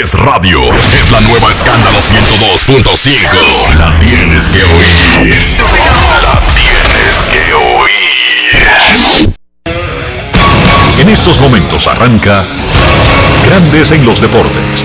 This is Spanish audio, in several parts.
es radio. Es la nueva escándalo 102.5. La tienes que oír. La tienes que oír. En estos momentos arranca Grandes en los deportes.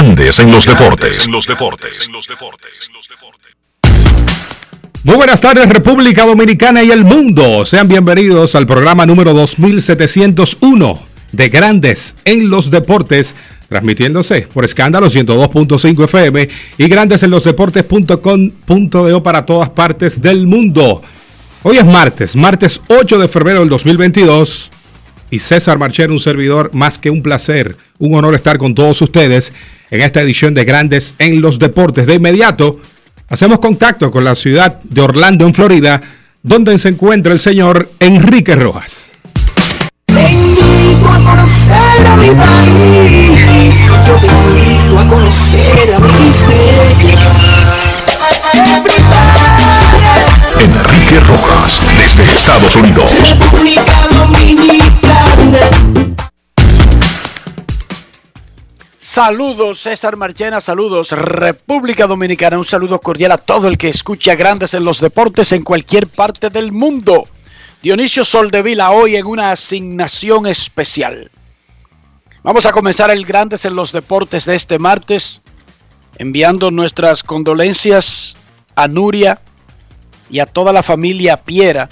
Grandes en los deportes. En los deportes. Muy buenas tardes República Dominicana y el mundo. Sean bienvenidos al programa número 2701 de Grandes en los deportes, transmitiéndose por escándalo 102.5 FM y grandes en los deportes.com.de para todas partes del mundo. Hoy es martes, martes 8 de febrero del 2022 y César Marcher, un servidor más que un placer, un honor estar con todos ustedes en esta edición de Grandes en los Deportes. De inmediato, hacemos contacto con la ciudad de Orlando, en Florida, donde se encuentra el señor Enrique Rojas. Te invito a conocer a mi país, yo te invito a conocer a mi Enrique Rojas, desde Estados Unidos. República Dominicana. Saludos César Marchena, saludos República Dominicana, un saludo cordial a todo el que escucha Grandes en los Deportes en cualquier parte del mundo. Dionisio Soldevila hoy en una asignación especial. Vamos a comenzar el Grandes en los Deportes de este martes enviando nuestras condolencias a Nuria y a toda la familia Piera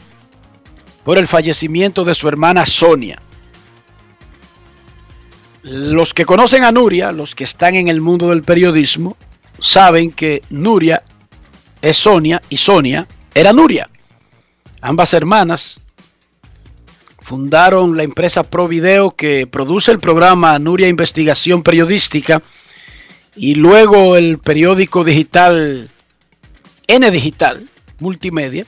por el fallecimiento de su hermana Sonia. Los que conocen a Nuria, los que están en el mundo del periodismo, saben que Nuria es Sonia y Sonia era Nuria. Ambas hermanas fundaron la empresa Provideo que produce el programa Nuria Investigación Periodística y luego el periódico digital N Digital Multimedia.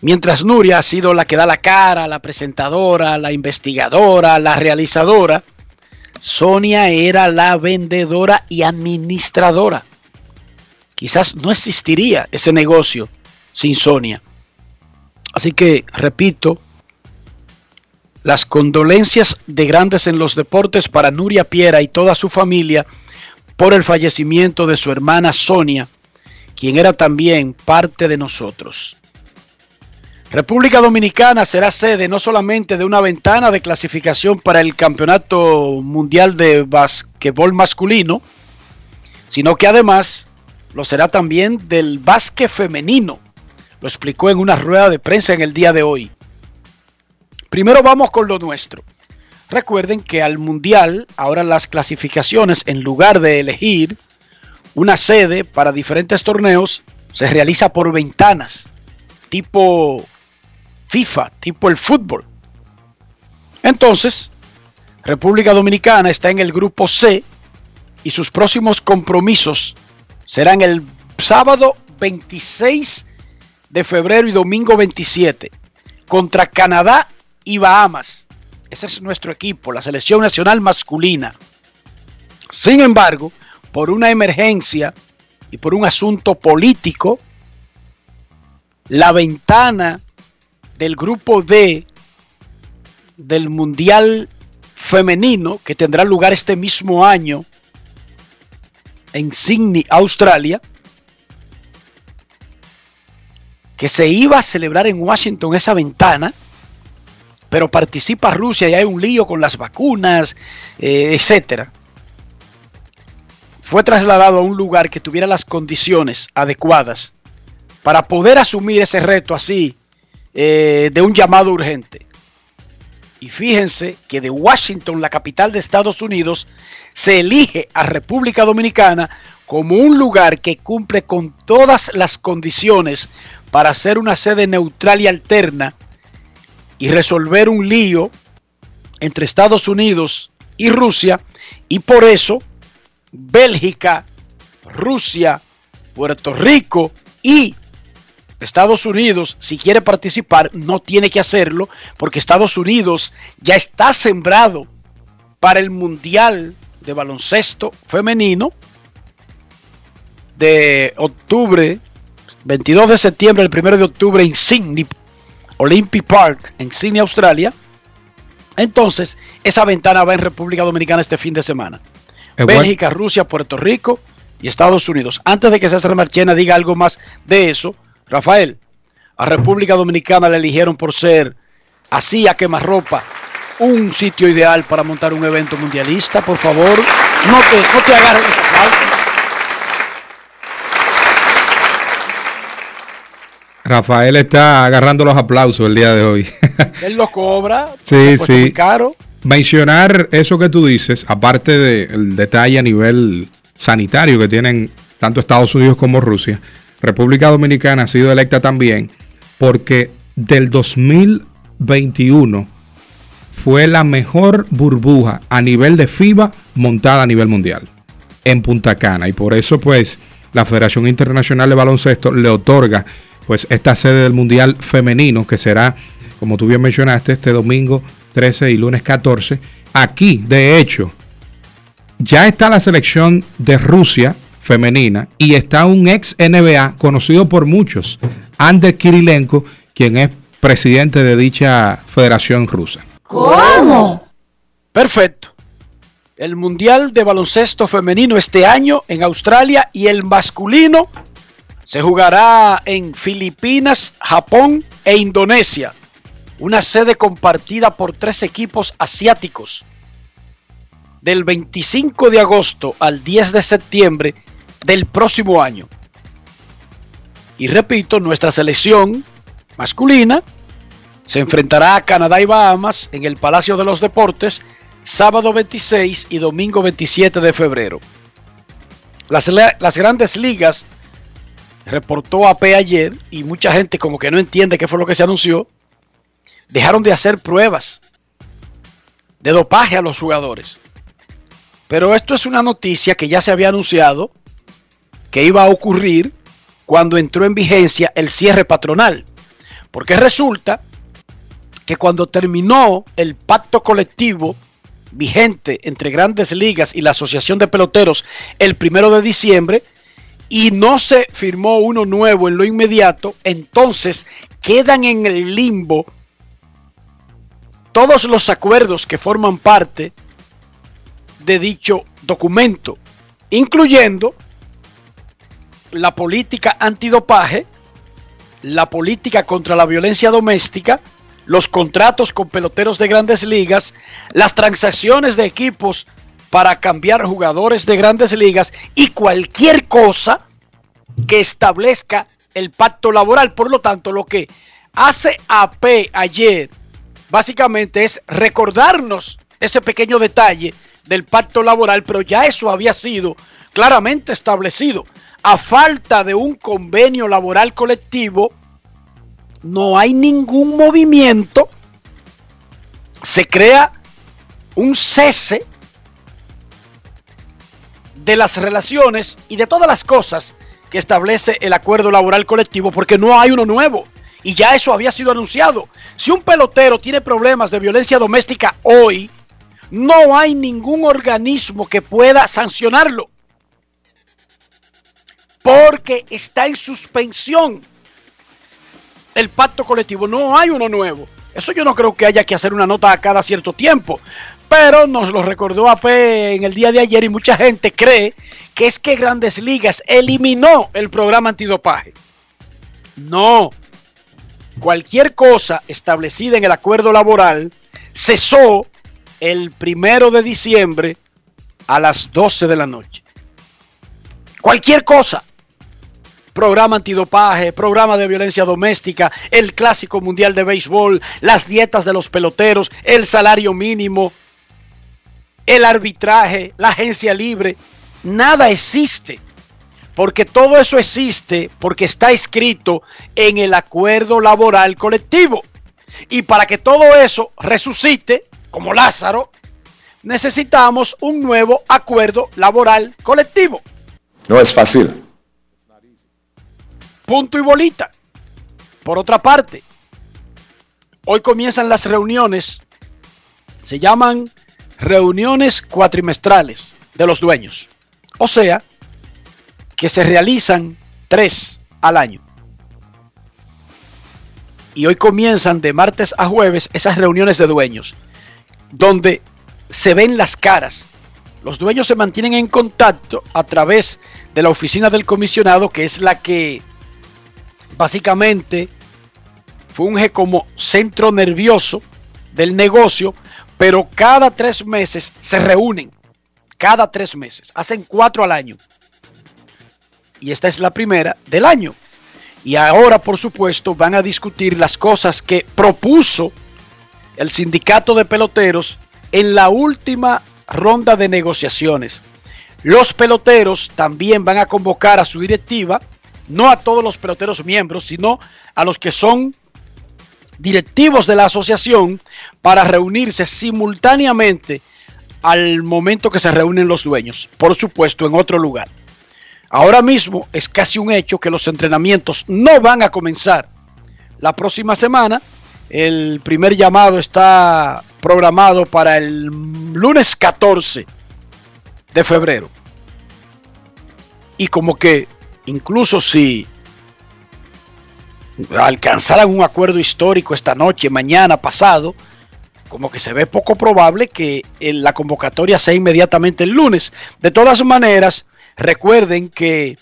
Mientras Nuria ha sido la que da la cara, la presentadora, la investigadora, la realizadora Sonia era la vendedora y administradora. Quizás no existiría ese negocio sin Sonia. Así que, repito, las condolencias de grandes en los deportes para Nuria Piera y toda su familia por el fallecimiento de su hermana Sonia, quien era también parte de nosotros. República Dominicana será sede no solamente de una ventana de clasificación para el Campeonato Mundial de Básquetbol Masculino, sino que además lo será también del básquet femenino. Lo explicó en una rueda de prensa en el día de hoy. Primero vamos con lo nuestro. Recuerden que al Mundial, ahora las clasificaciones, en lugar de elegir una sede para diferentes torneos, se realiza por ventanas, tipo FIFA, tipo el fútbol. Entonces, República Dominicana está en el grupo C y sus próximos compromisos serán el sábado 26 de febrero y domingo 27 contra Canadá y Bahamas. Ese es nuestro equipo, la selección nacional masculina. Sin embargo, por una emergencia y por un asunto político, la ventana del grupo D del Mundial Femenino que tendrá lugar este mismo año en Sydney, Australia, que se iba a celebrar en Washington esa ventana, pero participa Rusia y hay un lío con las vacunas, eh, etcétera. Fue trasladado a un lugar que tuviera las condiciones adecuadas para poder asumir ese reto así eh, de un llamado urgente. Y fíjense que de Washington, la capital de Estados Unidos, se elige a República Dominicana como un lugar que cumple con todas las condiciones para ser una sede neutral y alterna y resolver un lío entre Estados Unidos y Rusia. Y por eso Bélgica, Rusia, Puerto Rico y Estados Unidos, si quiere participar, no tiene que hacerlo porque Estados Unidos ya está sembrado para el Mundial de Baloncesto Femenino de octubre, 22 de septiembre, el 1 de octubre en Sydney, Olympic Park, en Sydney, Australia. Entonces, esa ventana va en República Dominicana este fin de semana. Bélgica, Rusia, Puerto Rico y Estados Unidos. Antes de que César Marchena diga algo más de eso, Rafael, a República Dominicana le eligieron por ser así a quemarropa un sitio ideal para montar un evento mundialista. Por favor, no te, no te agarres de esa falta. Rafael está agarrando los aplausos el día de hoy. Él lo cobra. Sí, sí. muy caro. Mencionar eso que tú dices, aparte del detalle a nivel sanitario que tienen tanto Estados Unidos como Rusia, República Dominicana ha sido electa también porque del 2021 fue la mejor burbuja a nivel de FIBA montada a nivel mundial en Punta Cana. Y por eso pues la Federación Internacional de Baloncesto le otorga pues esta sede del Mundial femenino que será como tú bien mencionaste este domingo 13 y lunes 14 aquí de hecho ya está la selección de Rusia femenina y está un ex NBA conocido por muchos, Ander Kirilenko, quien es presidente de dicha federación rusa. Perfecto. El Mundial de Baloncesto Femenino este año en Australia y el masculino se jugará en Filipinas, Japón e Indonesia. Una sede compartida por tres equipos asiáticos. Del 25 de agosto al 10 de septiembre del próximo año. Y repito, nuestra selección masculina se enfrentará a Canadá y Bahamas en el Palacio de los Deportes sábado 26 y domingo 27 de febrero. Las, la- las grandes ligas reportó AP ayer y mucha gente como que no entiende qué fue lo que se anunció. Dejaron de hacer pruebas de dopaje a los jugadores. Pero esto es una noticia que ya se había anunciado que iba a ocurrir cuando entró en vigencia el cierre patronal. Porque resulta que cuando terminó el pacto colectivo vigente entre grandes ligas y la Asociación de Peloteros el primero de diciembre y no se firmó uno nuevo en lo inmediato, entonces quedan en el limbo todos los acuerdos que forman parte de dicho documento, incluyendo la política antidopaje, la política contra la violencia doméstica, los contratos con peloteros de grandes ligas, las transacciones de equipos para cambiar jugadores de grandes ligas y cualquier cosa que establezca el pacto laboral. Por lo tanto, lo que hace AP ayer básicamente es recordarnos ese pequeño detalle del pacto laboral, pero ya eso había sido claramente establecido. A falta de un convenio laboral colectivo, no hay ningún movimiento, se crea un cese de las relaciones y de todas las cosas que establece el acuerdo laboral colectivo porque no hay uno nuevo. Y ya eso había sido anunciado. Si un pelotero tiene problemas de violencia doméstica hoy, no hay ningún organismo que pueda sancionarlo. Porque está en suspensión el pacto colectivo. No hay uno nuevo. Eso yo no creo que haya que hacer una nota a cada cierto tiempo. Pero nos lo recordó AP en el día de ayer y mucha gente cree que es que Grandes Ligas eliminó el programa antidopaje. No. Cualquier cosa establecida en el acuerdo laboral cesó el primero de diciembre a las 12 de la noche. Cualquier cosa. Programa antidopaje, programa de violencia doméstica, el clásico mundial de béisbol, las dietas de los peloteros, el salario mínimo, el arbitraje, la agencia libre. Nada existe. Porque todo eso existe porque está escrito en el acuerdo laboral colectivo. Y para que todo eso resucite, como Lázaro, necesitamos un nuevo acuerdo laboral colectivo. No es fácil. Punto y bolita. Por otra parte, hoy comienzan las reuniones, se llaman reuniones cuatrimestrales de los dueños. O sea, que se realizan tres al año. Y hoy comienzan de martes a jueves esas reuniones de dueños, donde se ven las caras. Los dueños se mantienen en contacto a través de la oficina del comisionado, que es la que básicamente funge como centro nervioso del negocio, pero cada tres meses se reúnen. Cada tres meses. Hacen cuatro al año. Y esta es la primera del año. Y ahora, por supuesto, van a discutir las cosas que propuso el sindicato de peloteros en la última ronda de negociaciones. Los peloteros también van a convocar a su directiva, no a todos los peloteros miembros, sino a los que son directivos de la asociación para reunirse simultáneamente al momento que se reúnen los dueños, por supuesto en otro lugar. Ahora mismo es casi un hecho que los entrenamientos no van a comenzar la próxima semana. El primer llamado está programado para el lunes 14 de febrero. Y como que incluso si alcanzaran un acuerdo histórico esta noche, mañana, pasado, como que se ve poco probable que la convocatoria sea inmediatamente el lunes. De todas maneras, recuerden que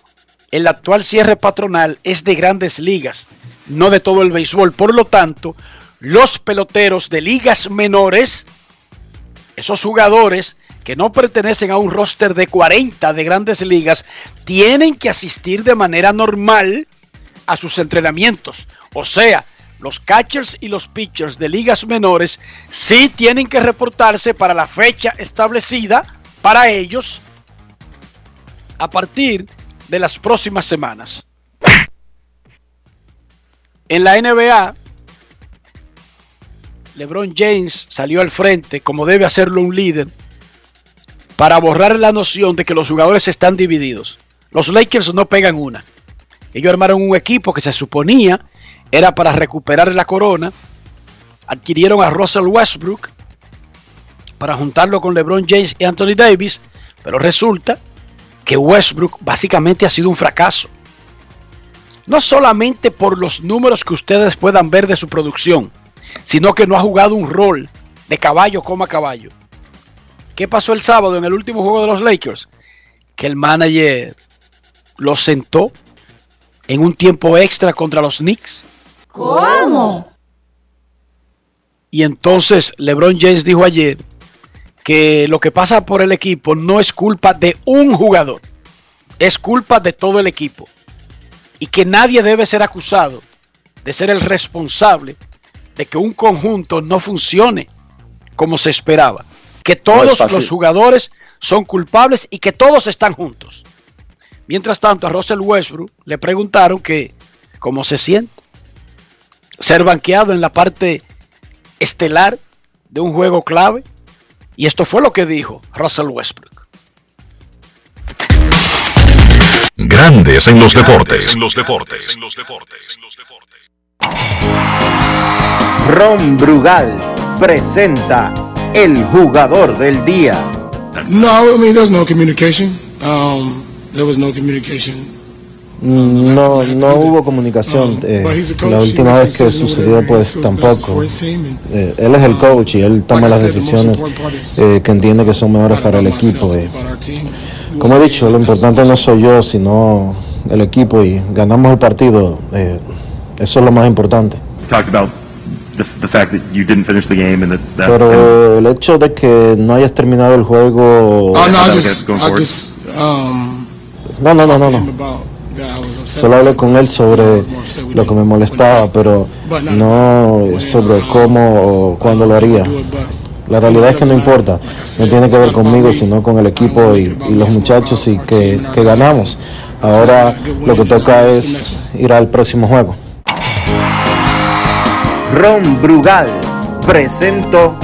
el actual cierre patronal es de grandes ligas, no de todo el béisbol. Por lo tanto, los peloteros de ligas menores, esos jugadores que no pertenecen a un roster de 40 de grandes ligas, tienen que asistir de manera normal a sus entrenamientos. O sea, los catchers y los pitchers de ligas menores sí tienen que reportarse para la fecha establecida para ellos a partir de las próximas semanas. En la NBA, LeBron James salió al frente, como debe hacerlo un líder, para borrar la noción de que los jugadores están divididos. Los Lakers no pegan una. Ellos armaron un equipo que se suponía era para recuperar la corona. Adquirieron a Russell Westbrook para juntarlo con LeBron James y Anthony Davis, pero resulta que Westbrook básicamente ha sido un fracaso. No solamente por los números que ustedes puedan ver de su producción, sino que no ha jugado un rol de caballo como caballo. ¿Qué pasó el sábado en el último juego de los Lakers? Que el manager lo sentó en un tiempo extra contra los Knicks. ¿Cómo? Y entonces LeBron James dijo ayer que lo que pasa por el equipo no es culpa de un jugador, es culpa de todo el equipo. Y que nadie debe ser acusado de ser el responsable de que un conjunto no funcione como se esperaba. Que todos los jugadores son culpables y que todos están juntos. Mientras tanto, a Russell Westbrook le preguntaron que cómo se siente ser banqueado en la parte estelar de un juego clave. Y esto fue lo que dijo Russell Westbrook. Grandes en los deportes. En los deportes. En los deportes. Ron Brugal presenta el jugador del día. No, I mean there's no communication. Um, there was no communication. No, no hubo comunicación. Eh, la última vez que sucedió, pues tampoco. Eh, él es el coach y él toma las decisiones eh, que entiende que son mejores para el equipo. eh. Como he dicho, lo importante no soy yo, sino el equipo y ganamos el partido. eh, eso es lo más importante. Talked about the, the fact that you didn't finish the game and that, that Pero el hecho de que no hayas terminado el juego. Oh no, I Okay, just, going I forward. just, um, No, no, no, no, Solo hablé con él sobre lo que me molestaba, pero no sobre cómo o cuándo lo haría. La realidad es que no importa, no tiene que ver conmigo, sino con el equipo y, los muchachos y que, que ganamos. Ahora lo que toca es ir al próximo juego. Ron Brugal presento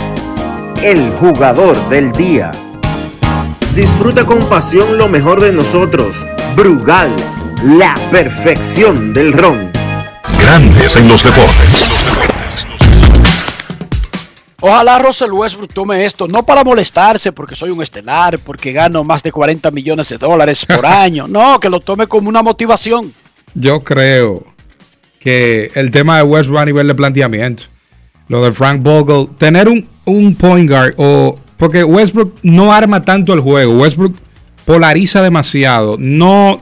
el jugador del día. Disfruta con pasión lo mejor de nosotros. Brugal, la perfección del ron. Grandes en los deportes. Ojalá Russell Westbrook tome esto, no para molestarse porque soy un estelar, porque gano más de 40 millones de dólares por año. No, que lo tome como una motivación. Yo creo el tema de Westbrook a nivel de planteamiento, lo de Frank Vogel, tener un, un point guard o porque Westbrook no arma tanto el juego, Westbrook polariza demasiado, no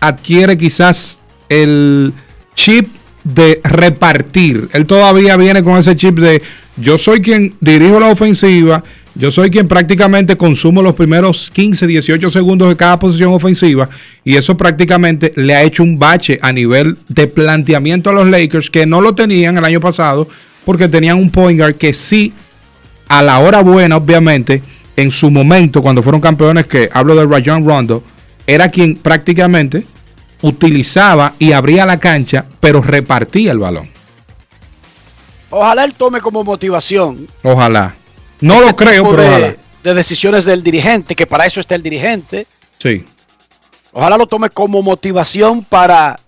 adquiere quizás el chip de repartir. Él todavía viene con ese chip de yo soy quien dirijo la ofensiva, yo soy quien prácticamente consumo los primeros 15, 18 segundos de cada posición ofensiva y eso prácticamente le ha hecho un bache a nivel de planteamiento a los Lakers que no lo tenían el año pasado porque tenían un point guard que sí a la hora buena, obviamente, en su momento cuando fueron campeones, que hablo de Rajon Rondo, era quien prácticamente utilizaba y abría la cancha, pero repartía el balón. Ojalá él tome como motivación. Ojalá. No lo este creo, pero de, ojalá. De decisiones del dirigente, que para eso está el dirigente. Sí. Ojalá lo tome como motivación para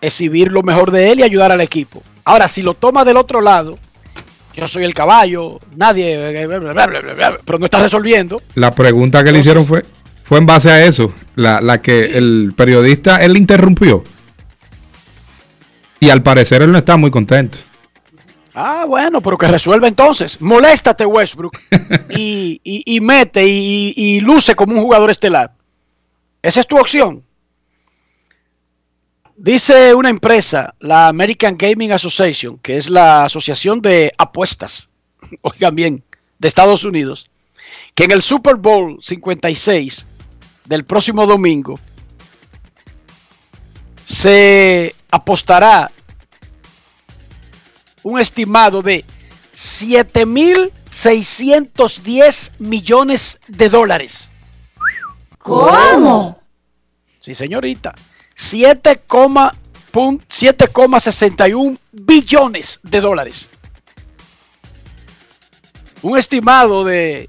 exhibir lo mejor de él y ayudar al equipo. Ahora, si lo toma del otro lado, yo soy el caballo, nadie, pero no está resolviendo. La pregunta que le hicieron fue, fue en base a eso, la, que el periodista, él interrumpió. Y al parecer él no está muy contento. Ah, bueno, pero que resuelva entonces. Moléstate, Westbrook. y, mete y, y, luce como un jugador estelar. Esa es tu opción. Dice una empresa, la American Gaming Association, que es la asociación de apuestas, oigan bien, de Estados Unidos, que en el Super Bowl 56 del próximo domingo se apostará un estimado de 7.610 millones de dólares. ¿Cómo? Sí, señorita. 7,61 billones de dólares. Un estimado de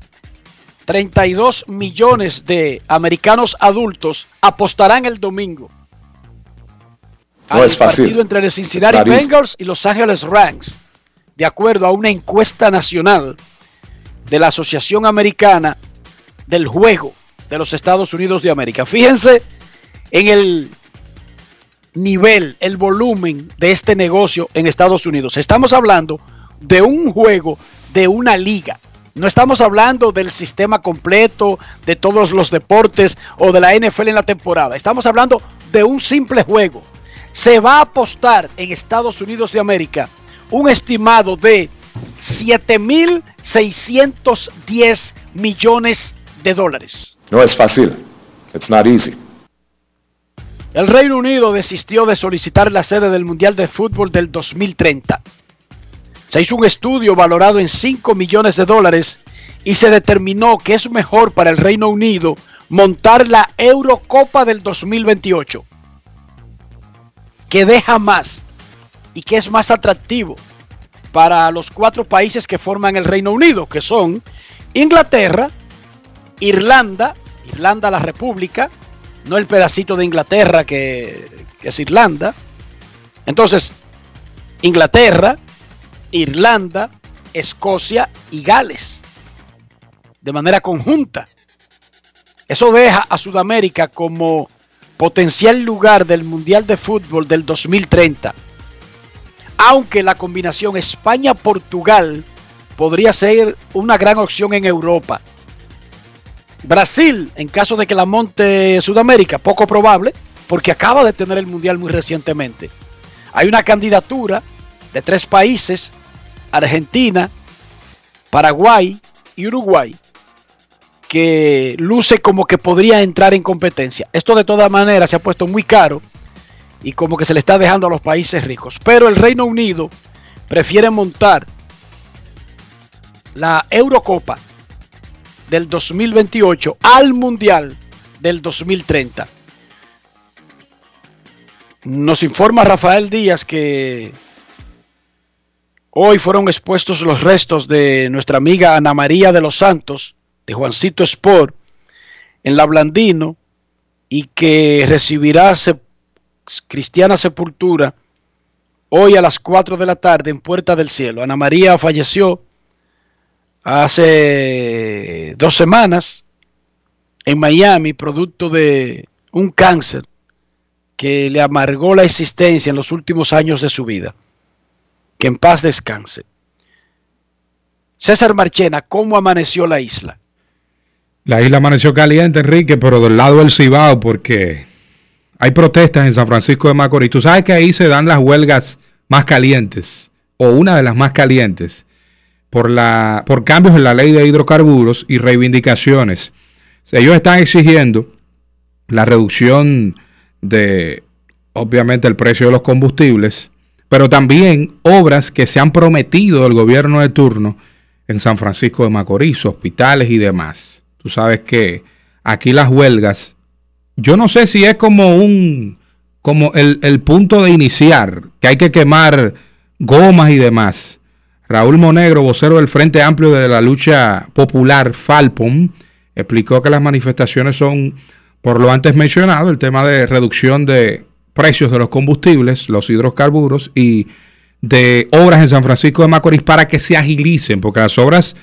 32 millones de americanos adultos apostarán el domingo. No es fácil. partido entre los Cincinnati Bengals y Los Ángeles Rams, de acuerdo a una encuesta nacional de la Asociación Americana del Juego de los Estados Unidos de América. Fíjense en el nivel, el volumen de este negocio en Estados Unidos. Estamos hablando de un juego de una liga. No estamos hablando del sistema completo, de todos los deportes o de la NFL en la temporada. Estamos hablando de un simple juego. Se va a apostar en Estados Unidos de América un estimado de 7.610 millones de dólares. No es fácil. It's not easy. El Reino Unido desistió de solicitar la sede del Mundial de Fútbol del 2030. Se hizo un estudio valorado en 5 millones de dólares y se determinó que es mejor para el Reino Unido montar la Eurocopa del 2028, que deja más y que es más atractivo para los cuatro países que forman el Reino Unido, que son Inglaterra, Irlanda, Irlanda la República, no el pedacito de Inglaterra que, que es Irlanda. Entonces, Inglaterra, Irlanda, Escocia y Gales. De manera conjunta. Eso deja a Sudamérica como potencial lugar del Mundial de Fútbol del 2030. Aunque la combinación España-Portugal podría ser una gran opción en Europa. Brasil, en caso de que la monte Sudamérica, poco probable, porque acaba de tener el Mundial muy recientemente. Hay una candidatura de tres países Argentina, Paraguay y Uruguay, que luce como que podría entrar en competencia. Esto de todas maneras se ha puesto muy caro y como que se le está dejando a los países ricos. Pero el Reino Unido prefiere montar la Eurocopa del 2028 al Mundial del 2030. Nos informa Rafael Díaz que hoy fueron expuestos los restos de nuestra amiga Ana María de los Santos, de Juancito Sport, en la Blandino, y que recibirá cristiana sepultura hoy a las 4 de la tarde en Puerta del Cielo. Ana María falleció hace dos semanas en Miami, producto de un cáncer que le amargó la existencia en los últimos años de su vida. Que en paz descanse. César Marchena, ¿cómo amaneció la isla? La isla amaneció caliente, Enrique, pero del lado del Cibao, porque hay protestas en San Francisco de Macorís. Tú sabes que ahí se dan las huelgas más calientes, o una de las más calientes, por, la, por cambios en la ley de hidrocarburos y reivindicaciones. Ellos están exigiendo la reducción de, obviamente, el precio de los combustibles, pero también obras que se han prometido del gobierno de turno en San Francisco de Macorís, hospitales y demás. Tú sabes que aquí las huelgas, yo no sé si es como un, como el, el punto de iniciar, que hay que quemar gomas y demás. Raúl Monegro, vocero del Frente Amplio de la Lucha Popular, Falpom, explicó que las manifestaciones son por lo antes mencionado, el tema de reducción de precios de los combustibles, los hidrocarburos y de obras en San Francisco de Macorís para que se agilicen, porque las obras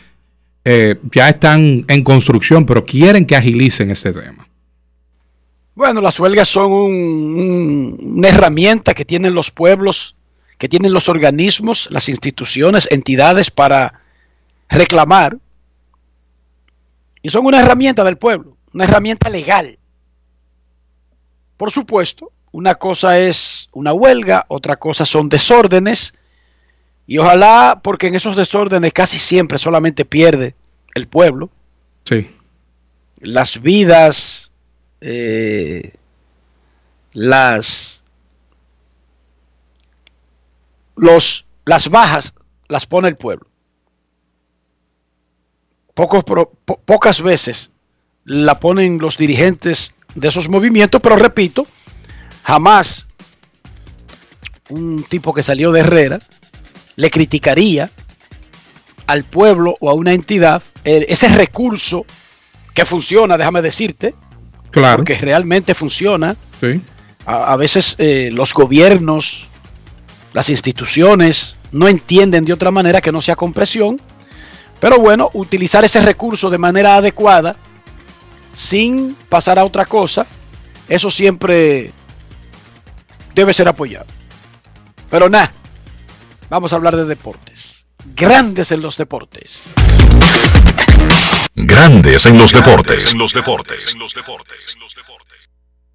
eh, ya están en construcción, pero quieren que agilicen este tema. Bueno, las huelgas son una herramienta que tienen los pueblos, que tienen los organismos, las instituciones, entidades para reclamar. Y son una herramienta del pueblo, una herramienta legal. Por supuesto, una cosa es una huelga, otra cosa son desórdenes. Y ojalá, porque en esos desórdenes casi siempre solamente pierde el pueblo. Sí. Las vidas, eh, las, los, las bajas las pone el pueblo. Pocos, pocas veces la ponen los dirigentes de esos movimientos, pero repito, jamás un tipo que salió de Herrera le criticaría al pueblo o a una entidad ese recurso que funciona, déjame decirte, claro. que realmente funciona. A, veces eh, los gobiernos, las instituciones no entienden de otra manera que no sea con presión, pero bueno, utilizar ese recurso de manera adecuada sin pasar a otra cosa, eso siempre debe ser apoyado. Pero nada, vamos a hablar de deportes. Grandes en los deportes. Grandes en los deportes. En los deportes. En los deportes.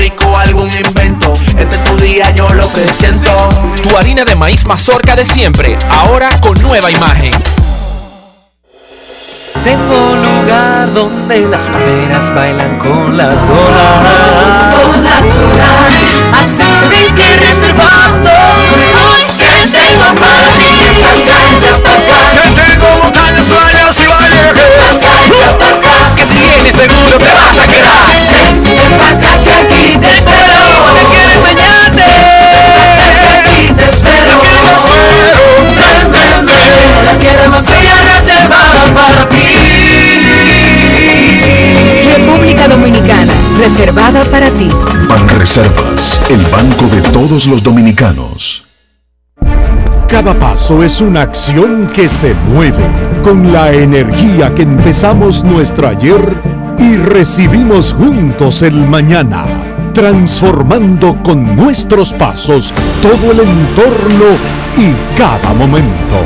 rico, algún invento. Este es tu día, yo lo que siento. Tu harina de maíz mazorca de siempre, ahora con nueva imagen. Tengo un lugar donde las palmeras bailan con las olas. Con las olas. Así que que reservando. Hoy que tengo para ti. Que tengo montañas, playas y valles. Vienes seguro te vas a quedar. Ven, para que aquí te espero. Me quiero enseñarte. Aquí te espero. Ven, ven, ven. La tierra más bella reservada para ti. República Dominicana, reservada para ti. Banreservas, el banco de todos los dominicanos. Cada paso es una acción que se mueve con la energía que empezamos nuestro ayer y recibimos juntos el mañana, transformando con nuestros pasos todo el entorno y cada momento.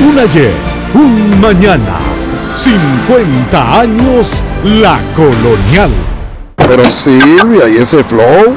Un ayer, un mañana, 50 años la colonial. Pero Silvia, ¿y ese flow?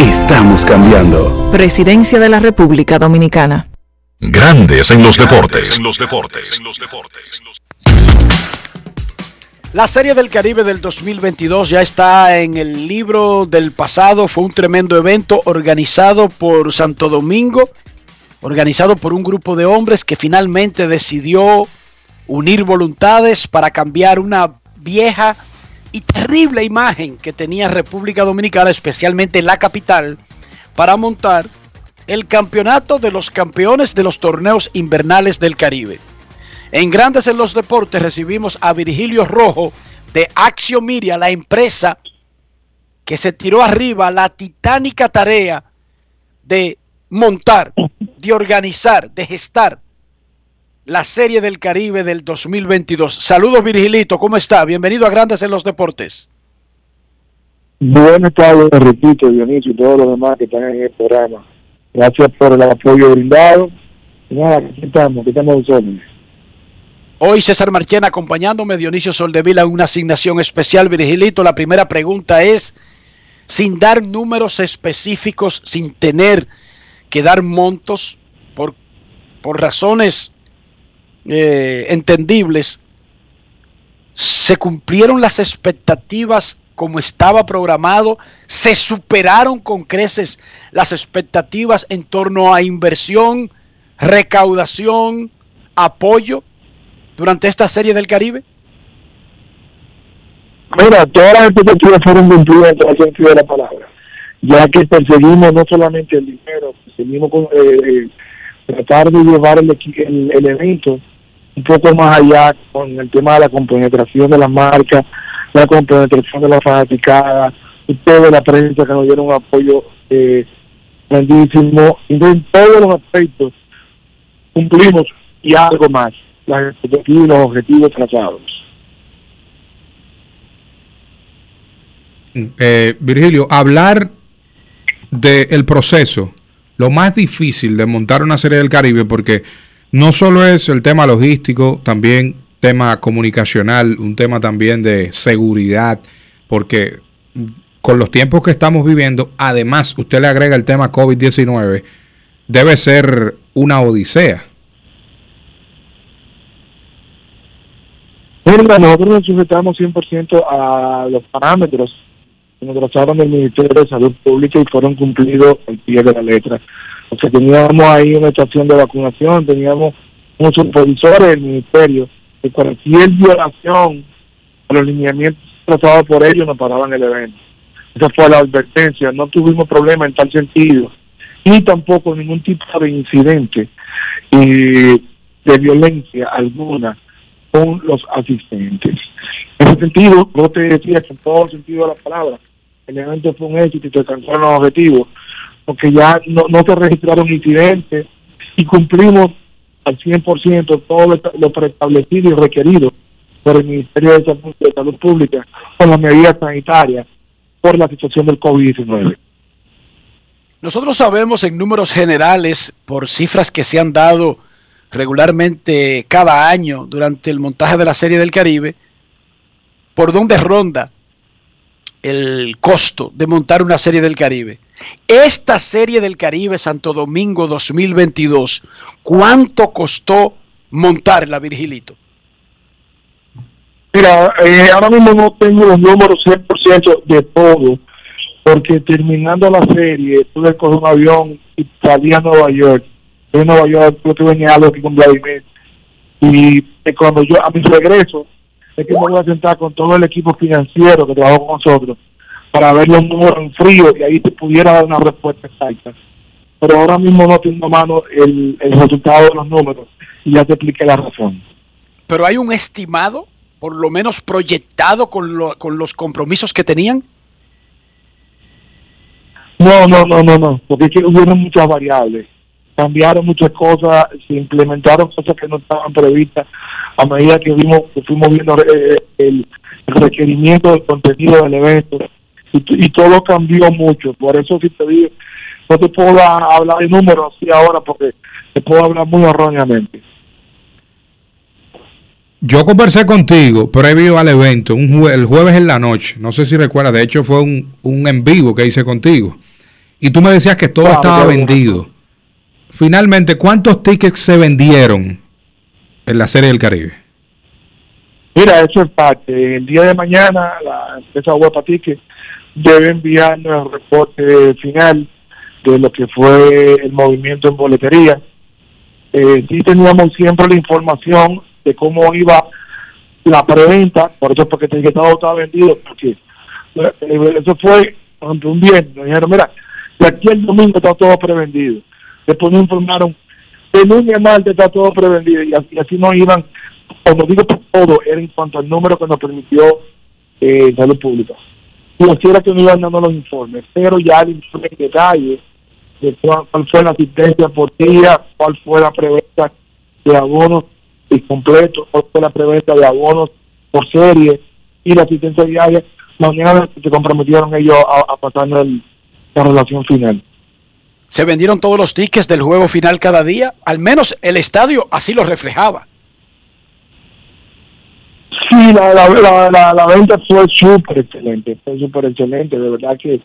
Estamos cambiando. Presidencia de la República Dominicana. Grandes en los deportes. En los deportes. La Serie del Caribe del 2022 ya está en el libro del pasado. Fue un tremendo evento organizado por Santo Domingo, organizado por un grupo de hombres que finalmente decidió unir voluntades para cambiar una vieja y terrible imagen que tenía República Dominicana, especialmente en la capital, para montar el campeonato de los campeones de los torneos invernales del Caribe. En Grandes en los Deportes recibimos a Virgilio Rojo de Axio Miria, la empresa que se tiró arriba la titánica tarea de montar, de organizar, de gestar la Serie del Caribe del 2022. Saludos Virgilito, ¿cómo está? Bienvenido a Grandes en los Deportes. Buenas tardes, repito, Dionisio y todos los demás que están en el programa. Gracias por el apoyo brindado. Nada, aquí estamos, aquí estamos nosotros. Hoy César Marchena acompañándome, Dionisio Soldevila, en una asignación especial. Virgilito, la primera pregunta es, sin dar números específicos, sin tener que dar montos, por, por razones eh, entendibles, ¿se cumplieron las expectativas como estaba programado? ¿Se superaron con creces las expectativas en torno a inversión, recaudación, apoyo durante esta serie del Caribe? Mira, todas las expectativas fueron cumplidas en el sentido de la palabra, ya que perseguimos no solamente el dinero, perseguimos con, eh, tratar de llevar el, el, el evento un poco más allá con el tema de la compenetración de las marcas, la compenetración de la fanaticada, ustedes la prensa que nos dieron un apoyo eh, grandísimo, y en todos los aspectos cumplimos y algo más, las expectativas y los objetivos trazados. Eh, Virgilio, hablar del proceso, lo más difícil de montar una serie del Caribe, porque no solo es el tema logístico, también tema comunicacional, un tema también de seguridad, porque con los tiempos que estamos viviendo, además usted le agrega el tema COVID-19, debe ser una odisea. Mira, nosotros nos sujetamos 100% a los parámetros que nos trazaron del Ministerio de Salud Pública y fueron cumplidos al pie de la letra. Sea, teníamos ahí una estación de vacunación, teníamos unos supervisores del Ministerio que cualquier violación a los lineamientos trazados por ellos nos paraban el evento. Esa fue la advertencia, no tuvimos problema en tal sentido, y tampoco ningún tipo de incidente eh, de violencia alguna con los asistentes. En ese sentido, yo te decía que en todo sentido de la palabra, el evento fue un éxito y se alcanzaron los objetivos, porque ya no, no se registraron incidentes y cumplimos al 100% todo lo, preestablecido y requerido por el Ministerio de Salud, de Salud Pública con las medidas sanitarias por la situación del COVID-19. Nosotros sabemos en números generales, por cifras que se han dado regularmente cada año durante el montaje de la Serie del Caribe, por dónde ronda el costo de montar una Serie del Caribe. Esta Serie del Caribe Santo Domingo 2022, ¿cuánto costó montarla, Virgilito? Mira, eh, ahora mismo no tengo los números 100% de todo, porque terminando la serie, tuve coger un avión y salí a Nueva York. A Nueva York, creo que venía algo aquí con Vladimir. Y eh, cuando yo, a mi regreso, es que me voy a sentar con todo el equipo financiero que trabajó con nosotros para ver los números en frío y ahí te pudiera dar una respuesta exacta. Pero ahora mismo no tengo a mano el, el resultado de los números y ya te expliqué la razón. Pero hay un estimado, por lo menos proyectado con, lo- con los compromisos que tenían. No, no, no, no, no, porque es que hubieron muchas variables. Cambiaron muchas cosas, se implementaron cosas que no estaban previstas a medida que vimos que fuimos viendo eh, el, el requerimiento del contenido del evento y, todo cambió mucho. Por eso si te digo, no te puedo hablar de números así ahora porque te puedo hablar muy erróneamente. Yo conversé contigo previo al evento, un jue- el jueves en la noche. No sé si recuerdas, de hecho fue un, un en vivo que hice contigo. Y tú me decías que todo Claro, estaba vendido. Finalmente, ¿cuántos tickets se vendieron en la Serie del Caribe? Mira, eso es parte. El día de mañana la empresa Huepa Ticket debe enviarnos el reporte final de lo que fue el movimiento en boletería. Eh, sí teníamos siempre la información de cómo iba la preventa, por eso porque que todo estaba vendido, porque eh, eso fue un viernes, nos dijeron, mira, de aquí el domingo está todo prevendido. Después nos informaron, de lunes a martes está todo prevendido, y así, y así nos iban, cuando digo todo, era en cuanto al número que nos permitió eh, salud pública. Y así era que nos iban dando los informes, pero ya el informe en detalle de cuál, cuál fue la asistencia por día, cuál fue la preventa de abonos y completo, cuál fue la preventa de abonos por serie y la asistencia diaria, mañana se comprometieron ellos a, a pasarnos el- la relación final. Se vendieron todos los tickets del juego final cada día. Al menos el estadio así lo reflejaba. Sí, la, la, la, la, venta fue súper excelente, fue súper excelente, de verdad que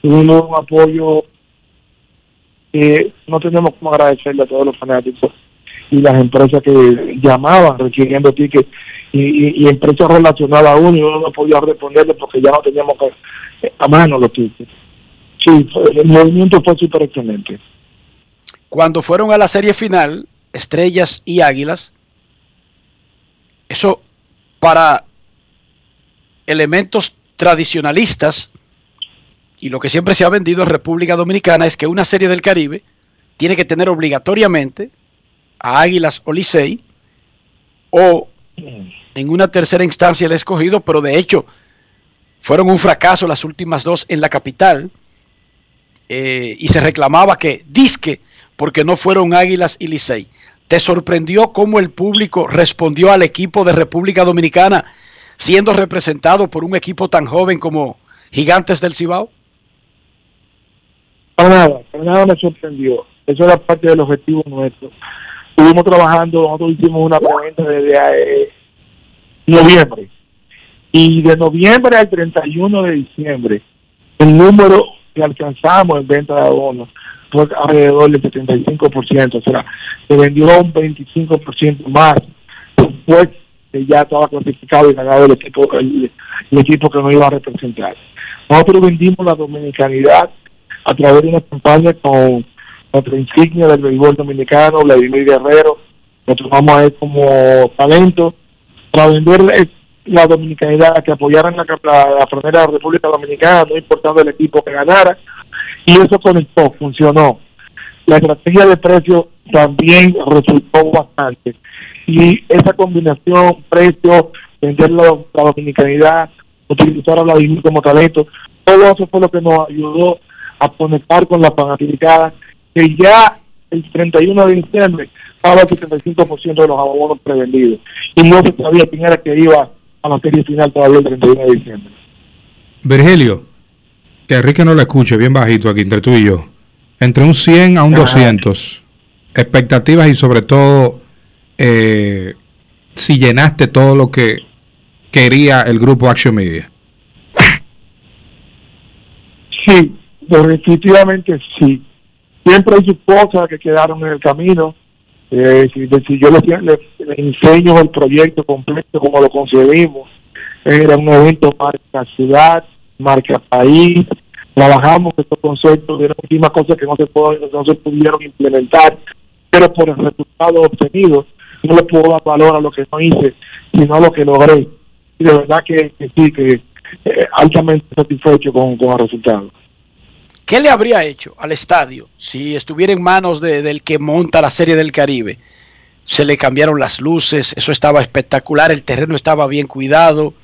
tuvimos un apoyo que no tenemos como agradecerle a todos los fanáticos y las empresas que llamaban requiriendo tickets y, y, y empresas relacionadas a uno y uno no podía responderle porque ya no teníamos a mano los tickets. Sí, el movimiento fue excelente. Cuando fueron a la serie final, Estrellas y Águilas, eso para elementos tradicionalistas y lo que siempre se ha vendido en República Dominicana es que una serie del Caribe tiene que tener obligatoriamente a Águilas o Licey o en una tercera instancia el escogido, pero de hecho fueron un fracaso las últimas dos en la capital eh, y se reclamaba que disque porque no fueron Águilas y Licey. ¿Te sorprendió cómo el público respondió al equipo de República Dominicana siendo representado por un equipo tan joven como Gigantes del Cibao? Para nada, para nada me sorprendió. Eso era parte del objetivo nuestro. Estuvimos trabajando, nosotros hicimos una preventa desde eh, noviembre. Y de noviembre al 31 de diciembre, el número que alcanzamos en venta de abonos fue alrededor del 75%. O sea, se vendió un 25% más después que ya estaba clasificado y ganado el equipo, el, el equipo que nos iba a representar. Nosotros vendimos la dominicanidad a través de una campaña con nuestra insignia del béisbol dominicano, Vladimir Guerrero, lo tomamos a él como talento para vender la dominicanidad, que apoyaran la, la, frontera de la República Dominicana, no importando el equipo que ganara, y eso conectó, funcionó. La estrategia de precio también resultó bastante. Y esa combinación, precio, vender la, la dominicanidad, utilizar a Vladimir como talento, todo eso fue lo que nos ayudó a conectar con la fanaticada, que ya el 31 de diciembre estaba el 75% de los abonos prevendidos. Y no se sabía quién era que iba la serie final todavía el 31 de diciembre. Virgilio, que Enrique no lo escuche bien bajito aquí entre tú y yo. Entre un 100 a un Ajá. 200. Expectativas y sobre todo eh, si llenaste todo lo que quería el grupo Action Media. Sí, definitivamente sí. Siempre hay sus cosas que quedaron en el camino. Eh, si, si yo les, enseño el proyecto completo como lo concebimos, era un evento marca ciudad, marca país. Trabajamos estos conceptos de últimas cosas que no se, pueden- no se pudieron implementar, pero por el resultado obtenido, no le puedo dar valor a lo que no hice, sino a lo que logré. Y de verdad que, que sí, que eh, altamente satisfecho con, con el resultado. ¿Qué le habría hecho al estadio si estuviera en manos de- del que monta la Serie del Caribe? Se le cambiaron las luces, eso estaba espectacular, el terreno estaba bien cuidado,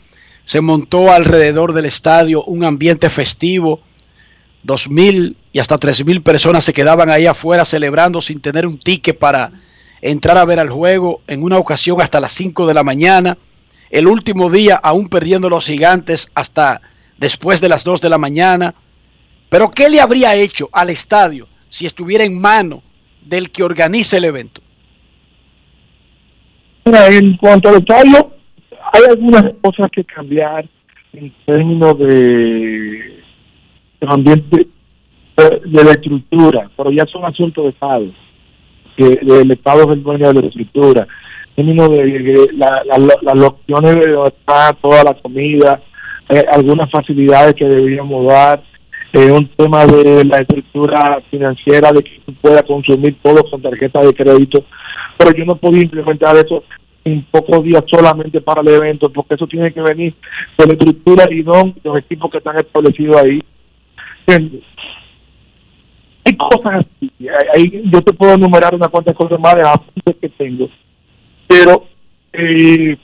se montó alrededor del estadio un ambiente festivo, dos mil y hasta tres mil personas se quedaban ahí afuera celebrando sin tener un ticket para entrar a ver al juego, en una ocasión hasta las 5 de la mañana, el último día aún perdiendo los gigantes hasta después de las 2 de la mañana. Pero ¿qué le habría hecho al estadio si estuviera en mano del que organiza el evento? En cuanto al estadio, hay algunas cosas que cambiar en términos de, ambiente, de, de la estructura, pero ya son asuntos de Estado, que el Estado es el dueño de la estructura, en términos de, la- la- las opciones de donde está toda la comida, eh, algunas facilidades que deberíamos dar, eh, un tema de la estructura financiera, de que tú puedas consumir todo con tarjeta de crédito, pero yo no podía implementar eso en pocos días solamente para el evento, porque eso tiene que venir de la estructura y no los equipos que están establecidos ahí. ¿Entiendes? Hay cosas así, hay- yo te puedo enumerar unas cuantas cosas más de apuntes que tengo, pero eh,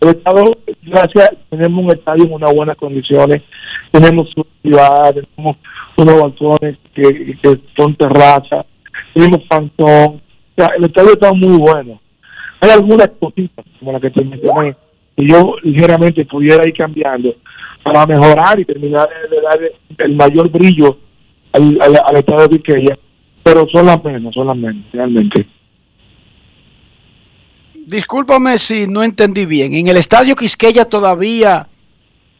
el Estado, gracias, tenemos un estadio en unas buenas condiciones, tenemos su ciudad, tenemos unos balcones que, que son terrazas, tenemos pantón, o sea, el estadio está muy bueno. Hay algunas cositas, como la que te mencioné, que yo ligeramente pudiera ir cambiando para mejorar y terminar de darle el mayor brillo al, al, al estadio de Quisqueya, pero son las menos, son las menos, realmente. Discúlpame si no entendí bien. En el estadio Quisqueya todavía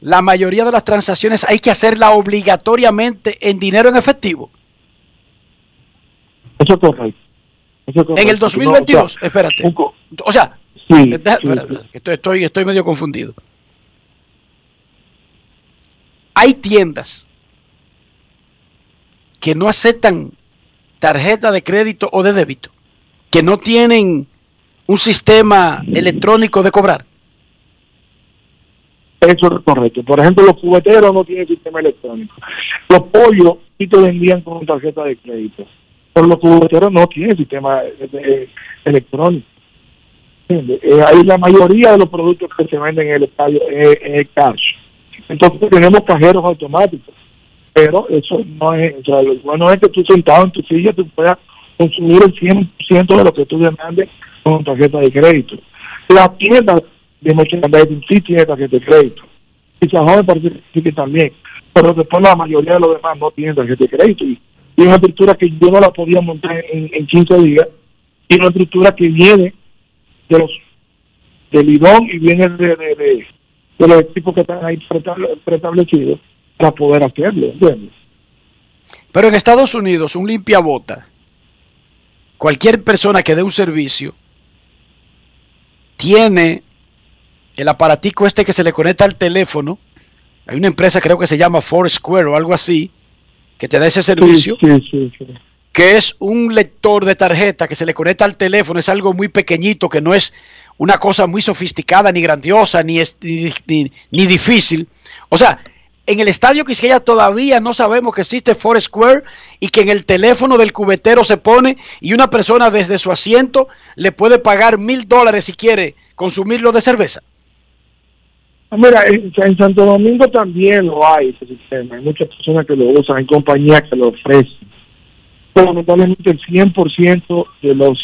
la mayoría de las transacciones hay que hacerla obligatoriamente en dinero en efectivo. Eso es correcto. Eso es correcto. En el No, o 2022, sea, espérate. un O sea, Sí, deja- sí, espera, sí. espera, que estoy, estoy, estoy medio confundido. Hay tiendas que no aceptan tarjeta de crédito o de débito, que no tienen un sistema electrónico de cobrar. Eso es correcto. Por ejemplo, los cubeteros no tienen sistema electrónico. Los pollos sí te vendían con tarjeta de crédito. Pero los cubeteros no tienen sistema eh, electrónico. Eh, ahí la mayoría de los productos que se venden en el estadio es, es cash. Entonces tenemos cajeros automáticos. Pero eso no es, o sea, lo bueno es que tú sentado en tu silla tú puedas consumir el 100% de lo que tú demandes con tarjeta de crédito. La tienda de merchandising sí tiene tarjeta de crédito. Y me parece que también. Pero después la mayoría de los demás no tienen tarjeta de crédito. Y, y una estructura que yo no la podía montar en, en 15 días. Y una estructura que viene de los del IDON y viene de, de, de, los equipos que están ahí preestable- preestablecidos para poder hacerlo. ¿entiendes? Pero en Estados Unidos, un limpiabota, cualquier persona que dé un servicio, tiene el aparatico este que se le conecta al teléfono. Hay una empresa, creo que se llama Foursquare o algo así, que te da ese servicio, Sí, sí, sí. que es un lector de tarjeta que se le conecta al teléfono. Es algo muy pequeñito, que no es una cosa muy sofisticada, ni grandiosa, ni, es- ni, ni- ni difícil. O sea, en el estadio Quisqueya todavía no sabemos que existe Foursquare y que en el teléfono del cubetero se pone y una persona desde su asiento le puede pagar mil dólares si quiere consumirlo de cerveza. Ah, Mira, en, Santo Domingo también lo hay ese sistema. Hay muchas personas que lo usan, hay compañías que lo ofrecen. Pero lamentablemente el 100% de los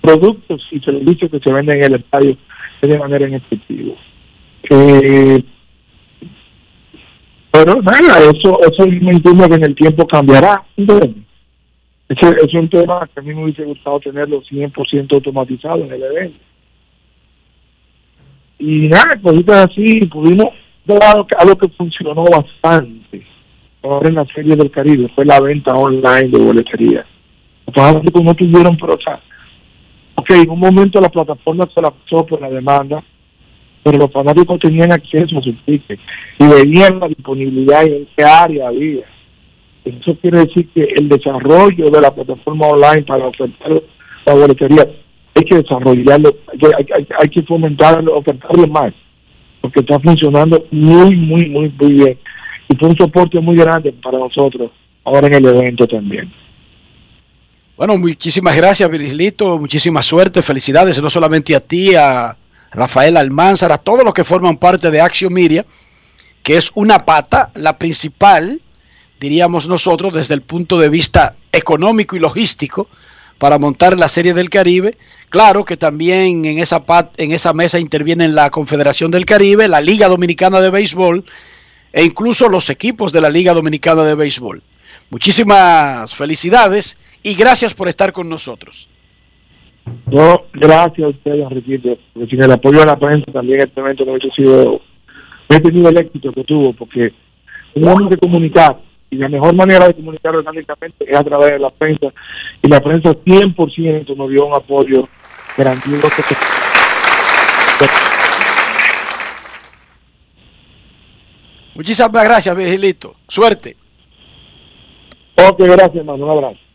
productos y servicios que se venden en el estadio es de manera en efectivo. Eh, pero nada, eso, eso me entiendo que en el tiempo cambiará. Ese es un tema que a mí me hubiese gustado tenerlo 100% automatizado en el evento y nada, cositas así, pudimos algo que, algo que funcionó bastante ahora en la serie del Caribe, fue la venta online de boletería. Los fanáticos no tuvieron, pero o ok, en un momento la plataforma colapsó por la demanda, pero los fanáticos tenían acceso a sus tickets y veían la disponibilidad en qué área había. Eso quiere decir que el desarrollo de la plataforma online para ofertar la boletería hay que desarrollarlo, hay, hay- hay que fomentarlo, ofertarlo más. porque está funcionando muy, muy, muy, muy bien. Y fue un soporte muy grande para nosotros ahora en el evento también. Bueno, muchísimas gracias, Virgilito. Muchísima suerte, felicidades, no solamente a ti, a Rafael Almanzar, a todos los que forman parte de Action Media, que es una pata, la principal, diríamos nosotros, desde el punto de vista económico y logístico, para montar la Serie del Caribe. Claro que también en esa, en esa mesa intervienen la Confederación del Caribe, la Liga Dominicana de Béisbol e incluso los equipos de la Liga Dominicana de Béisbol. Muchísimas felicidades y gracias por estar con nosotros. No, gracias a ustedes, porque sin el apoyo de la prensa también este evento no hubiese sido, no hubiese tenido el éxito que tuvo, porque tenemos que comunicar, y la mejor manera de comunicar orgánicamente es a través de la prensa, y la prensa 100% nos dio un apoyo grandioso. Muchísimas gracias, Virgilito. Suerte. Ok, gracias, hermano. Un abrazo.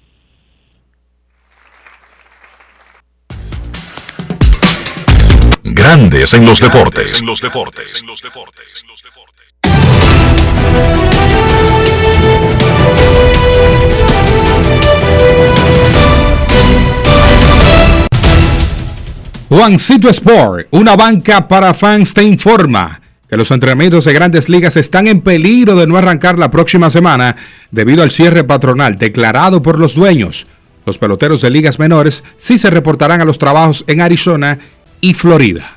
Grandes en los deportes. En los deportes. En los deportes. Juancito Sport, una banca para fans, te informa que los entrenamientos de grandes ligas están en peligro de no arrancar la próxima semana debido al cierre patronal declarado por los dueños. Los peloteros de ligas menores sí se reportarán a los trabajos en Arizona Florida.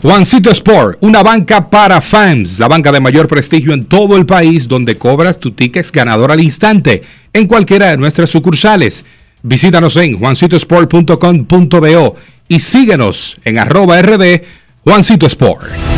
Juancito Sport, una banca para fans, la banca de mayor prestigio en todo el país donde cobras tu tickets ganador al instante en cualquiera de nuestras sucursales. Visítanos en juancitosport.com.do y síguenos en arroba rd Juancito Sport.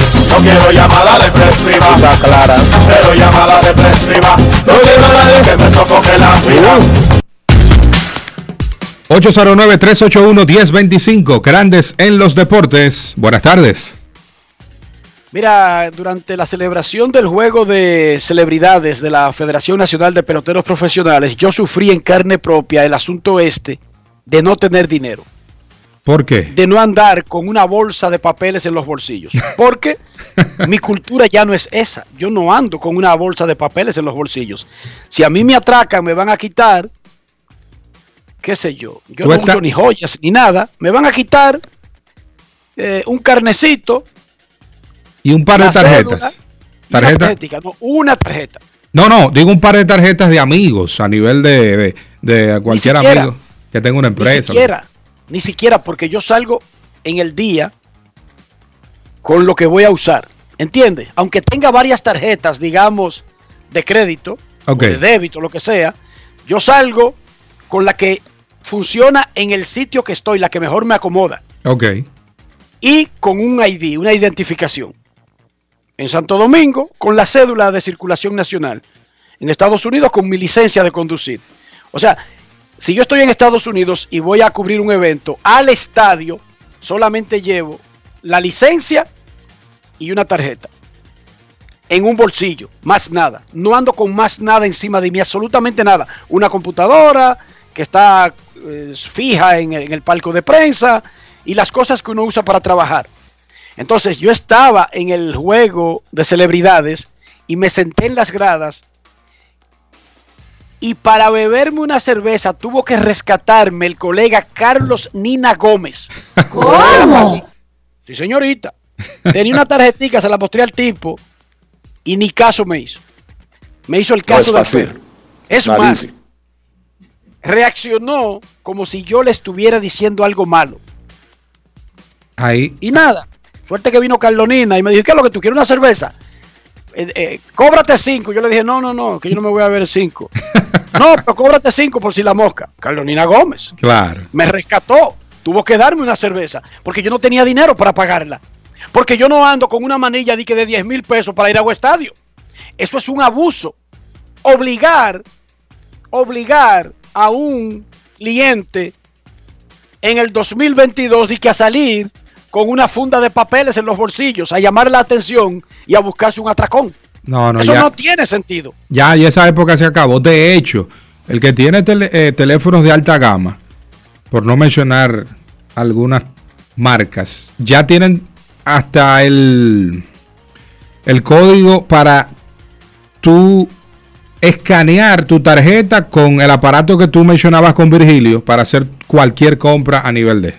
No quiero llamada depresiva. clara. Cero llamada depresiva. No quiero a nadie que me sofoque la vida. 809-381-1025. Grandes en los deportes. Buenas tardes. Mira, durante la celebración del juego de celebridades de la Federación Nacional de Peloteros Profesionales, yo sufrí en carne propia el asunto este de no tener dinero. ¿Por qué? De no andar con una bolsa de papeles en los bolsillos. Porque mi cultura ya no es esa. Yo no ando con una bolsa de papeles en los bolsillos. Si a mí me atracan, me van a quitar qué sé yo, yo no uso ni joyas ni nada, me van a quitar eh, un carnecito y un par de tarjetas. Tarjeta. No, una tarjeta. No, no, digo un par de tarjetas de amigos a nivel de, de, de cualquier amigo que tenga una empresa. Ni siquiera, ni siquiera porque yo salgo en el día con lo que voy a usar. ¿Entiendes? Aunque tenga varias tarjetas, digamos, de crédito, okay. de débito, lo que sea, yo salgo con la que funciona en el sitio que estoy, la que mejor me acomoda. Ok. Y con un ID, una identificación. En Santo Domingo, con la cédula de circulación nacional. En Estados Unidos, con mi licencia de conducir. O sea, si yo estoy en Estados Unidos y voy a cubrir un evento al estadio, solamente llevo la licencia y una tarjeta. En un bolsillo, más nada. No ando con más nada encima de mí, absolutamente nada. Una computadora que está eh, fija en, en el palco de prensa y las cosas que uno usa para trabajar. Entonces yo estaba en el juego de celebridades y me senté en las gradas y para beberme una cerveza tuvo que rescatarme el colega Carlos Nina Gómez. ¿Cómo? Sí, señorita. Tenía una tarjetita, se la mostré al tipo y ni caso me hizo. Me hizo el caso no es. Es más, reaccionó como si yo le estuviera diciendo algo malo. Ahí, Y nada, Suerte que vino Carlonina y me dijo, ¿qué es lo que tú quieres? ¿Una cerveza? Eh, eh, cóbrate cinco. Yo le dije, no, no, no, que yo no me voy a ver cinco. no, pero cóbrate cinco por si la mosca. Carlonina Gómez. Claro. Me rescató. Tuvo que darme una cerveza porque yo no tenía dinero para pagarla. Porque yo no ando con una manilla de, que de 10 mil pesos para ir a un estadio. Eso es un abuso. Obligar, obligar a un cliente en el 2022 de que a salir con una funda de papeles en los bolsillos, a llamar la atención y a buscarse un atracón. No, no, Eso ya, no tiene sentido. ya, y esa época se acabó. De hecho, el que tiene tele- eh, teléfonos de alta gama, por no mencionar algunas marcas, ya tienen hasta el, el código para tú escanear tu tarjeta con el aparato que tú mencionabas con Virgilio para hacer cualquier compra a nivel de.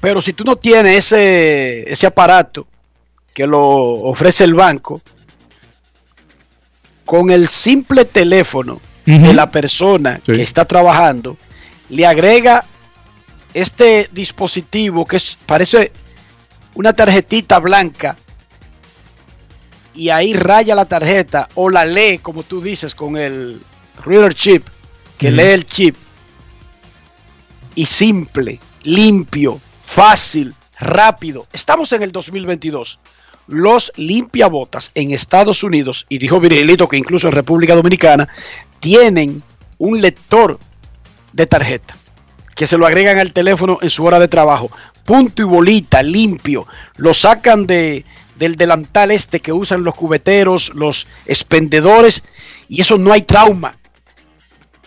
Pero si tú no tienes ese, ese aparato que lo ofrece el banco, con el simple teléfono de la persona Sí. que está trabajando, le agrega este dispositivo que es, parece una tarjetita blanca y ahí raya la tarjeta o la lee, como tú dices, con el reader chip, que lee el chip. Y simple, limpio, fácil, rápido. Estamos en el 2022. Los limpiabotas en Estados Unidos, y dijo Virgilito que incluso en República Dominicana, tienen un lector de tarjeta que se lo agregan al teléfono en su hora de trabajo. Punto y bolita, limpio. Lo sacan de, del delantal este que usan los cubeteros, los expendedores, y eso no hay trauma.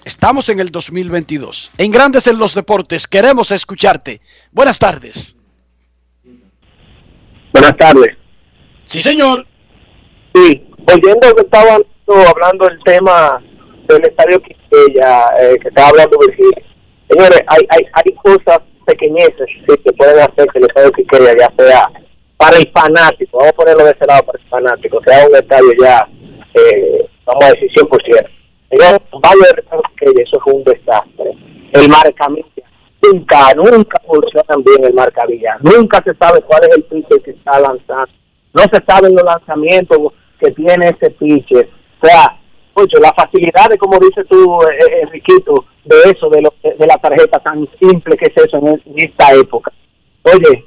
Estamos en el 2022. En Grandes en los Deportes, queremos escucharte. Buenas tardes. Buenas tardes. Sí, señor. Sí, oyendo que estaban hablando del tema del estadio Quisqueya, eh, que estaba hablando Virgilio. Señores, hay, hay, hay cosas pequeñeces sí, que pueden hacer que el estadio Quisqueya ya sea para el fanático, vamos a ponerlo de ese lado para el fanático, sea un estadio ya, eh, vamos a decir 100%. Señores, vaya Quisqueya, eso es un desastre. El marcamilla, nunca, nunca funcionan bien el marcavilla, nunca se sabe cuál es el pitcher que está lanzando, no se saben los lanzamientos que tiene ese pitcher, o sea, oye, la facilidad de como dices tú, eh, Enriquito, de eso, de, lo, de la tarjeta tan simple que es eso en, en esta época. Oye,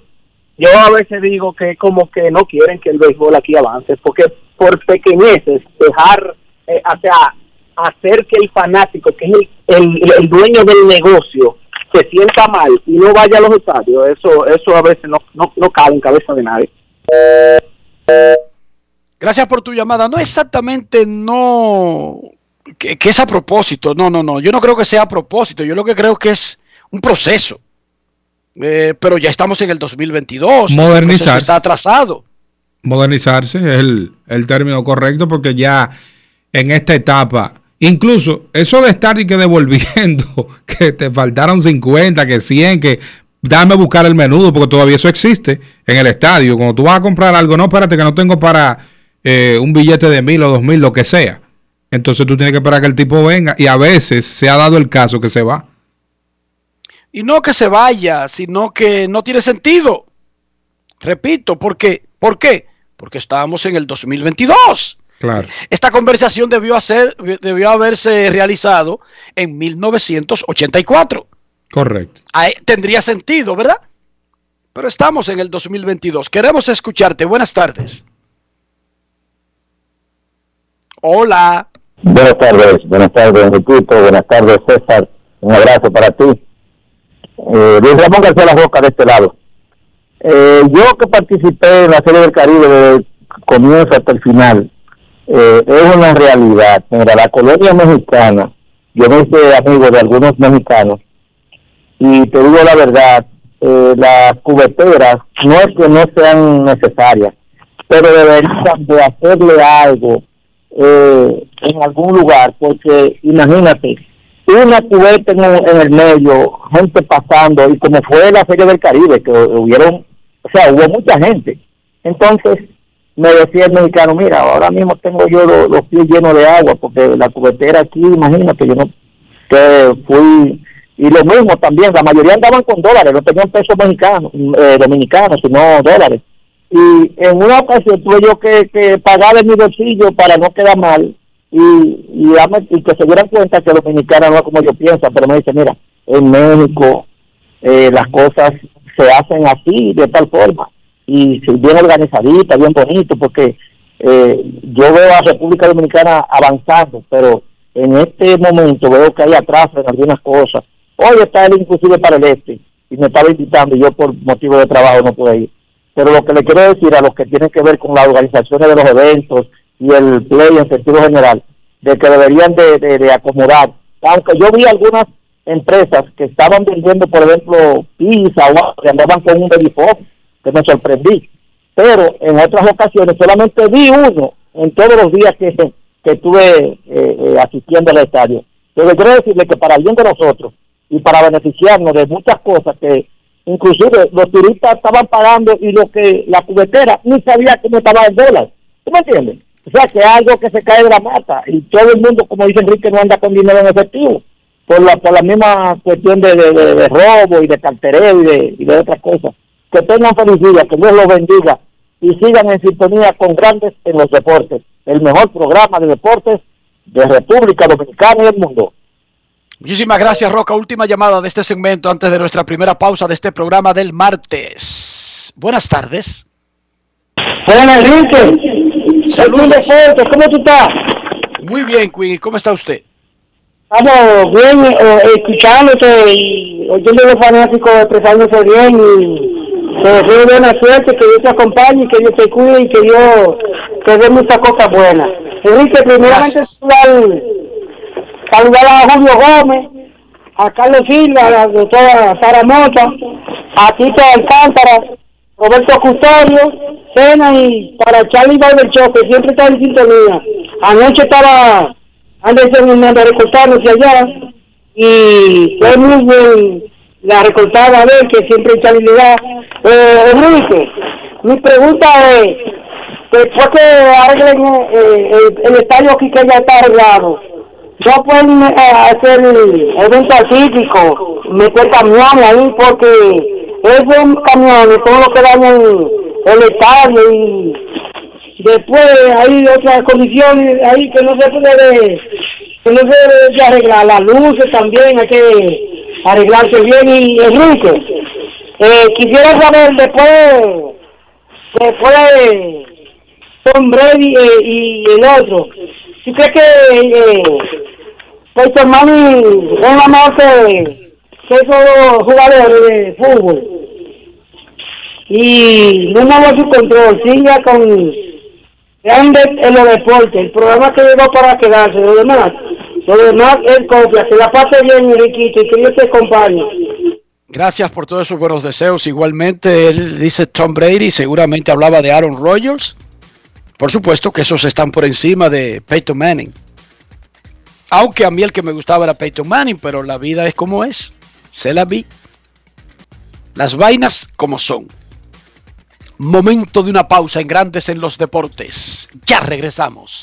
yo a veces digo que como que no quieren que el béisbol aquí avance, porque por pequeñeces, dejar, eh, o sea, hacer que el fanático, que es el, el, el dueño del negocio, se sienta mal y no vaya a los estadios, eso eso a veces no, no, no cabe en cabeza de nadie. Gracias por tu llamada. No exactamente, no. Que, que es a propósito. No, no, no. Yo no creo que sea a propósito. Yo lo que creo que es un proceso. Eh, pero ya estamos en el 2022. Ese Modernizar. proceso Está atrasado. Modernizarse es el, el término correcto porque ya en esta etapa, incluso eso de estar y que devolviendo, que te faltaron 50, que 100, que dame a buscar el menudo, porque todavía eso existe en el estadio. Cuando tú vas a comprar algo, no, espérate que no tengo para eh, un billete de mil o dos mil, lo que sea. Entonces tú tienes que esperar que el tipo venga y a veces se ha dado el caso que se va. Y no que se vaya, sino que no tiene sentido. Repito, ¿por qué? ¿Por qué? Porque estábamos en el 2022. Claro. Esta conversación debió, hacer, debió haberse realizado en 1984. Correcto. Ahí tendría sentido, ¿verdad? Pero estamos en el 2022. Queremos escucharte. Buenas tardes. Hola. Buenas tardes, buenas tardes Enriquito, buenas tardes César, un abrazo para ti. Eh, Luis Ramón García La Roca de este lado. Eh, yo que participé en la Serie del Caribe desde el comienzo hasta el final, eh, es una realidad. Mira, la colonia mexicana, yo me hice amigo de algunos mexicanos y te digo la verdad, eh, las cubeteras no es que no sean necesarias, pero deberían de hacerle algo eh, en algún lugar, porque imagínate, una cubeta en, en el medio, gente pasando, y como fue la Feria del Caribe, que hubieron, o sea, hubo mucha gente. Entonces, me decía el mexicano, mira, ahora mismo tengo yo lo- los pies llenos de agua, porque la cubetera aquí, imagínate, yo no, que fui, y lo mismo también, la mayoría andaban con dólares, no tenían pesos mexicanos, eh, dominicanos, sino dólares. y en una ocasión tuve yo que, que pagar de mi bolsillo para no quedar mal y, y que se dieran cuenta que Dominicana no es como yo pienso, pero me dice, mira, en México eh, las cosas se hacen así, de tal forma, y bien organizadita, bien bonito, porque eh, yo veo a República Dominicana avanzando, pero en este momento veo que hay atraso en algunas cosas. Hoy está él inclusive para el este, y me estaba invitando, y yo por motivo de trabajo no pude ir. Pero lo que le quiero decir a los que tienen que ver con las organizaciones de los eventos y el play en sentido general, de que deberían de, de- acomodar. Aunque yo vi algunas empresas que estaban vendiendo, por ejemplo, pizza o que andaban con un baby pop, que me sorprendí. Pero en otras ocasiones solamente vi uno en todos los días que, que estuve eh, eh, asistiendo al estadio. Pero quiero decirle que para bien de nosotros y para beneficiarnos de muchas cosas que inclusive los turistas estaban pagando y lo que la cubetera ni sabía cómo estaba el dólar. ¿Tú me entiendes? O sea, que algo que se cae de la mata y todo el mundo, como dice Enrique, no anda con dinero en efectivo por la, por la misma cuestión de, de, de- de robo y de cartereo y de, y de otras cosas. Que tengan felicidad, que Dios los bendiga y sigan en sintonía con grandes en los deportes. El mejor programa de deportes de República Dominicana y del mundo. Muchísimas gracias, Roca. Última llamada de este segmento antes de nuestra primera pausa de este programa del martes. Buenas tardes. Buenas, Enrique. Saludos. ¿cómo tú estás? Muy bien, Queen. ¿Cómo está usted? Estamos bien eh, escuchándote y oyendo los fanáticos expresándose bien y te deseo buena suerte, que Dios te acompañe que Dios te cuide y que Dios te dé muchas cosas buenas. Enrique, primeramente saludar, saludar a Julio Gómez, a Carlos Silva, a la doctora Sara Mota, a Tito Alcántara, Roberto Custodio, Cena y para Charlie Barberchó, que siempre está en sintonía. Anoche estaba Anderson Hernández recortándose allá y fue muy bien la recortada de que siempre le da. Eh, Enrique, mi pregunta es, después que arreglen eh, el, estadio aquí que ya está arreglado, no pueden eh, hacer eventos artísticos, meter camiones ahí, porque esos camiones son los que dañan el estadio y después hay otras condiciones ahí que no se puede que no se arreglar las luces también hay que arreglarse bien y Enrique. Eh, quisiera saber después después de Tom Brady eh, y el otro ¿tú crees que eh, Peyton Manning es la mejor que, que esos jugadores de fútbol y no mueva su control, siga con grandes en los deportes, el programa que llegó para quedarse, lo demás, lo demás es copia, la pase bien Enriquito y que Dios acompañe. Gracias por todos esos buenos deseos. Igualmente, él dice Tom Brady, seguramente hablaba de Aaron Rodgers. Por supuesto que esos están por encima de Peyton Manning. Aunque a mí el que me gustaba era Peyton Manning, pero la vida es como es. Se la vi. Las vainas como son. Momento de una pausa en Grandes en los Deportes. Ya regresamos.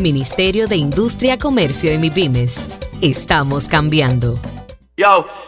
Ministerio de Industria, Comercio y MIPIMES. Estamos cambiando. Yo,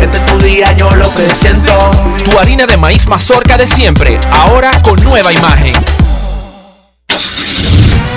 Este es tu. Tu harina de maíz mazorca de siempre, ahora con nueva imagen.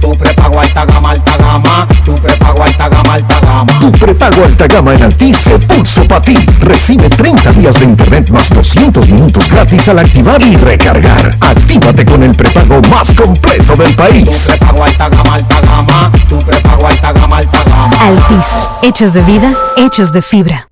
Tu prepago alta gama, alta gama. Tu prepago alta gama, alta gama. Tu prepago alta gama en Altis se puso para ti. Recibe 30 días de internet más 200 minutos gratis al activar y recargar. Actívate con el prepago más completo del país. Tu prepago alta gama, alta gama. Tu prepago alta gama, alta gama. Altis, hechos de vida, hechos de fibra.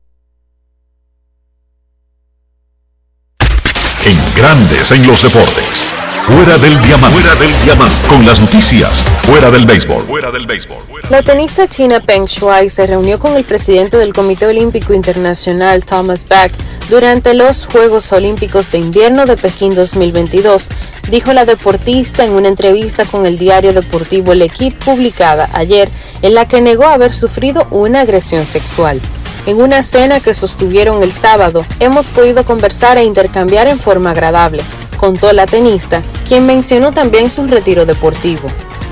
En grandes en los deportes. Fuera del diamante. Fuera del diamante. Con las noticias. Fuera del béisbol. Fuera del béisbol. La tenista china Peng Shuai se reunió con el presidente del Comité Olímpico Internacional Thomas Bach durante los Juegos Olímpicos de Invierno de Pekín 2022, dijo la deportista en una entrevista con el diario deportivo El Equipe publicada ayer, en la que negó haber sufrido una agresión sexual. En una cena que sostuvieron el sábado, hemos podido conversar e intercambiar en forma agradable, contó la tenista, quien mencionó también su retiro deportivo.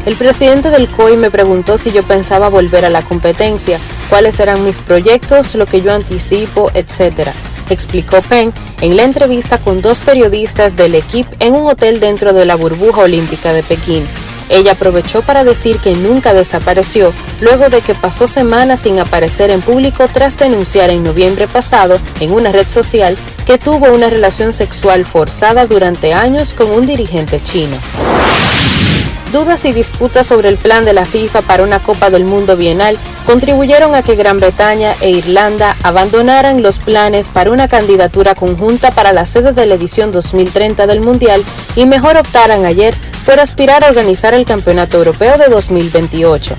El presidente del COI me preguntó si yo pensaba volver a la competencia, cuáles eran mis proyectos, lo que yo anticipo, etc. Explicó Peng en la entrevista con dos periodistas del equipo en un hotel dentro de la burbuja olímpica de Pekín. Ella aprovechó para decir que nunca desapareció luego de que pasó semanas sin aparecer en público tras denunciar en noviembre pasado en una red social que tuvo una relación sexual forzada durante años con un dirigente chino. Dudas y disputas sobre el plan de la FIFA para una Copa del Mundo bienal contribuyeron a que Gran Bretaña e Irlanda abandonaran los planes para una candidatura conjunta para la sede de la edición 2030 del Mundial y mejor optaran ayer por aspirar a organizar el Campeonato Europeo de 2028.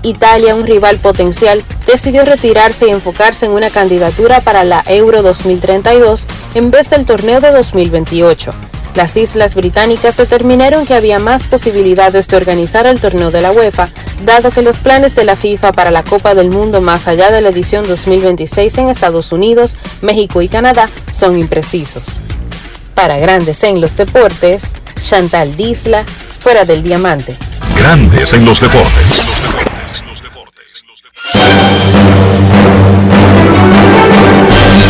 Italia, un rival potencial, decidió retirarse y enfocarse en una candidatura para la Euro 2032 en vez del torneo de 2028. Las islas británicas determinaron que había más posibilidades de organizar el torneo de la UEFA, dado que los planes de la FIFA para la Copa del Mundo más allá de la edición 2026 en Estados Unidos, México y Canadá son imprecisos. Para Grandes en los Deportes, Chantal Disla, fuera del diamante. Grandes en los deportes. Y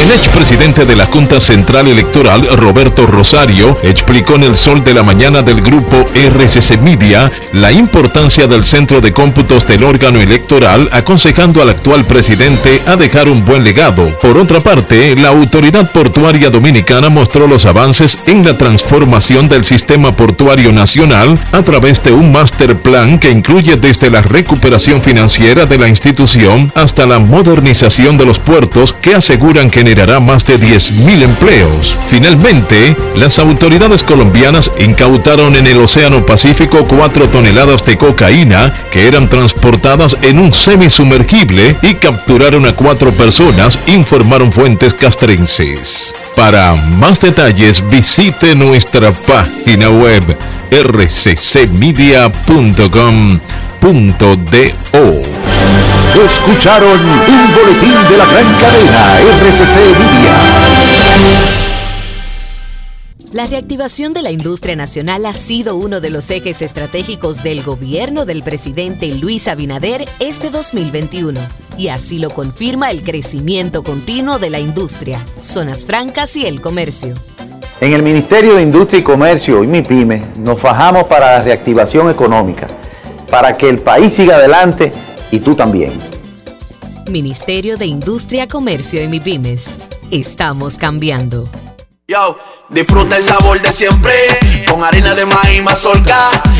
El expresidente de la Junta Central Electoral, Roberto Rosario, explicó en el sol de la mañana del grupo RCC Media la importancia del centro de cómputos del órgano electoral, aconsejando al actual presidente a dejar un buen legado. Por otra parte, la autoridad portuaria dominicana mostró los avances en la transformación del sistema portuario nacional a través de un master plan que incluye desde la recuperación financiera de la institución hasta la modernización de los puertos que aseguran generará más de 10.000 empleos. Finalmente, las autoridades colombianas incautaron en el Océano Pacífico 4 toneladas de cocaína que eran transportadas en un semisumergible y capturaron a cuatro personas, informaron fuentes castrenses. Para más detalles visite nuestra página web rccmedia.com.do. Escucharon un boletín de la gran cadena RCC Media. La reactivación de la industria nacional ha sido uno de los ejes estratégicos del gobierno del presidente Luis Abinader este 2021. Y así lo confirma el crecimiento continuo de la industria, zonas francas y el comercio. En el Ministerio de Industria y Comercio y MIPYME nos fajamos para la reactivación económica, para que el país siga adelante y tú también. Ministerio de Industria, Comercio y MIPIMES. Estamos cambiando. Yo, disfruta el sabor de siempre con harina de maíz mazorca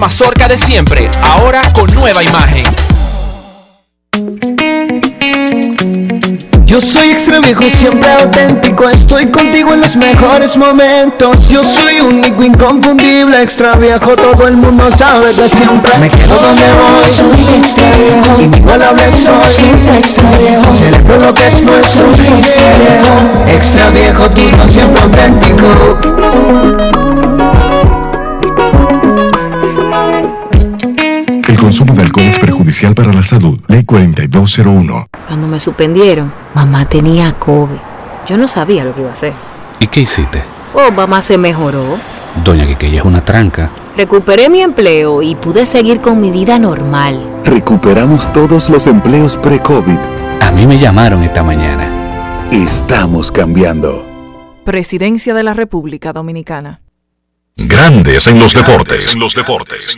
mazorca de siempre, ahora con nueva imagen. Yo soy extra viejo, siempre auténtico. Estoy contigo en los mejores momentos. Yo soy único, inconfundible, extra viejo. Todo el mundo sabe que siempre me quedo donde voy. Soy extra viejo, inigualable soy. Siempre extra viejo, celebro lo que es nuestro. Soy extra viejo, extra viejo, tú no siempre auténtico. Consumo de alcohol es perjudicial para la salud. Ley 4201. Cuando me suspendieron, mamá tenía COVID. Yo no sabía lo que iba a hacer. ¿Y qué hiciste? Oh, mamá se mejoró. Doña Quiqueya es una tranca. Recuperé mi empleo y pude seguir con mi vida normal. Recuperamos todos los empleos pre-COVID. A mí me llamaron esta mañana. Estamos cambiando. Presidencia de la República Dominicana. Grandes en los deportes. En los deportes.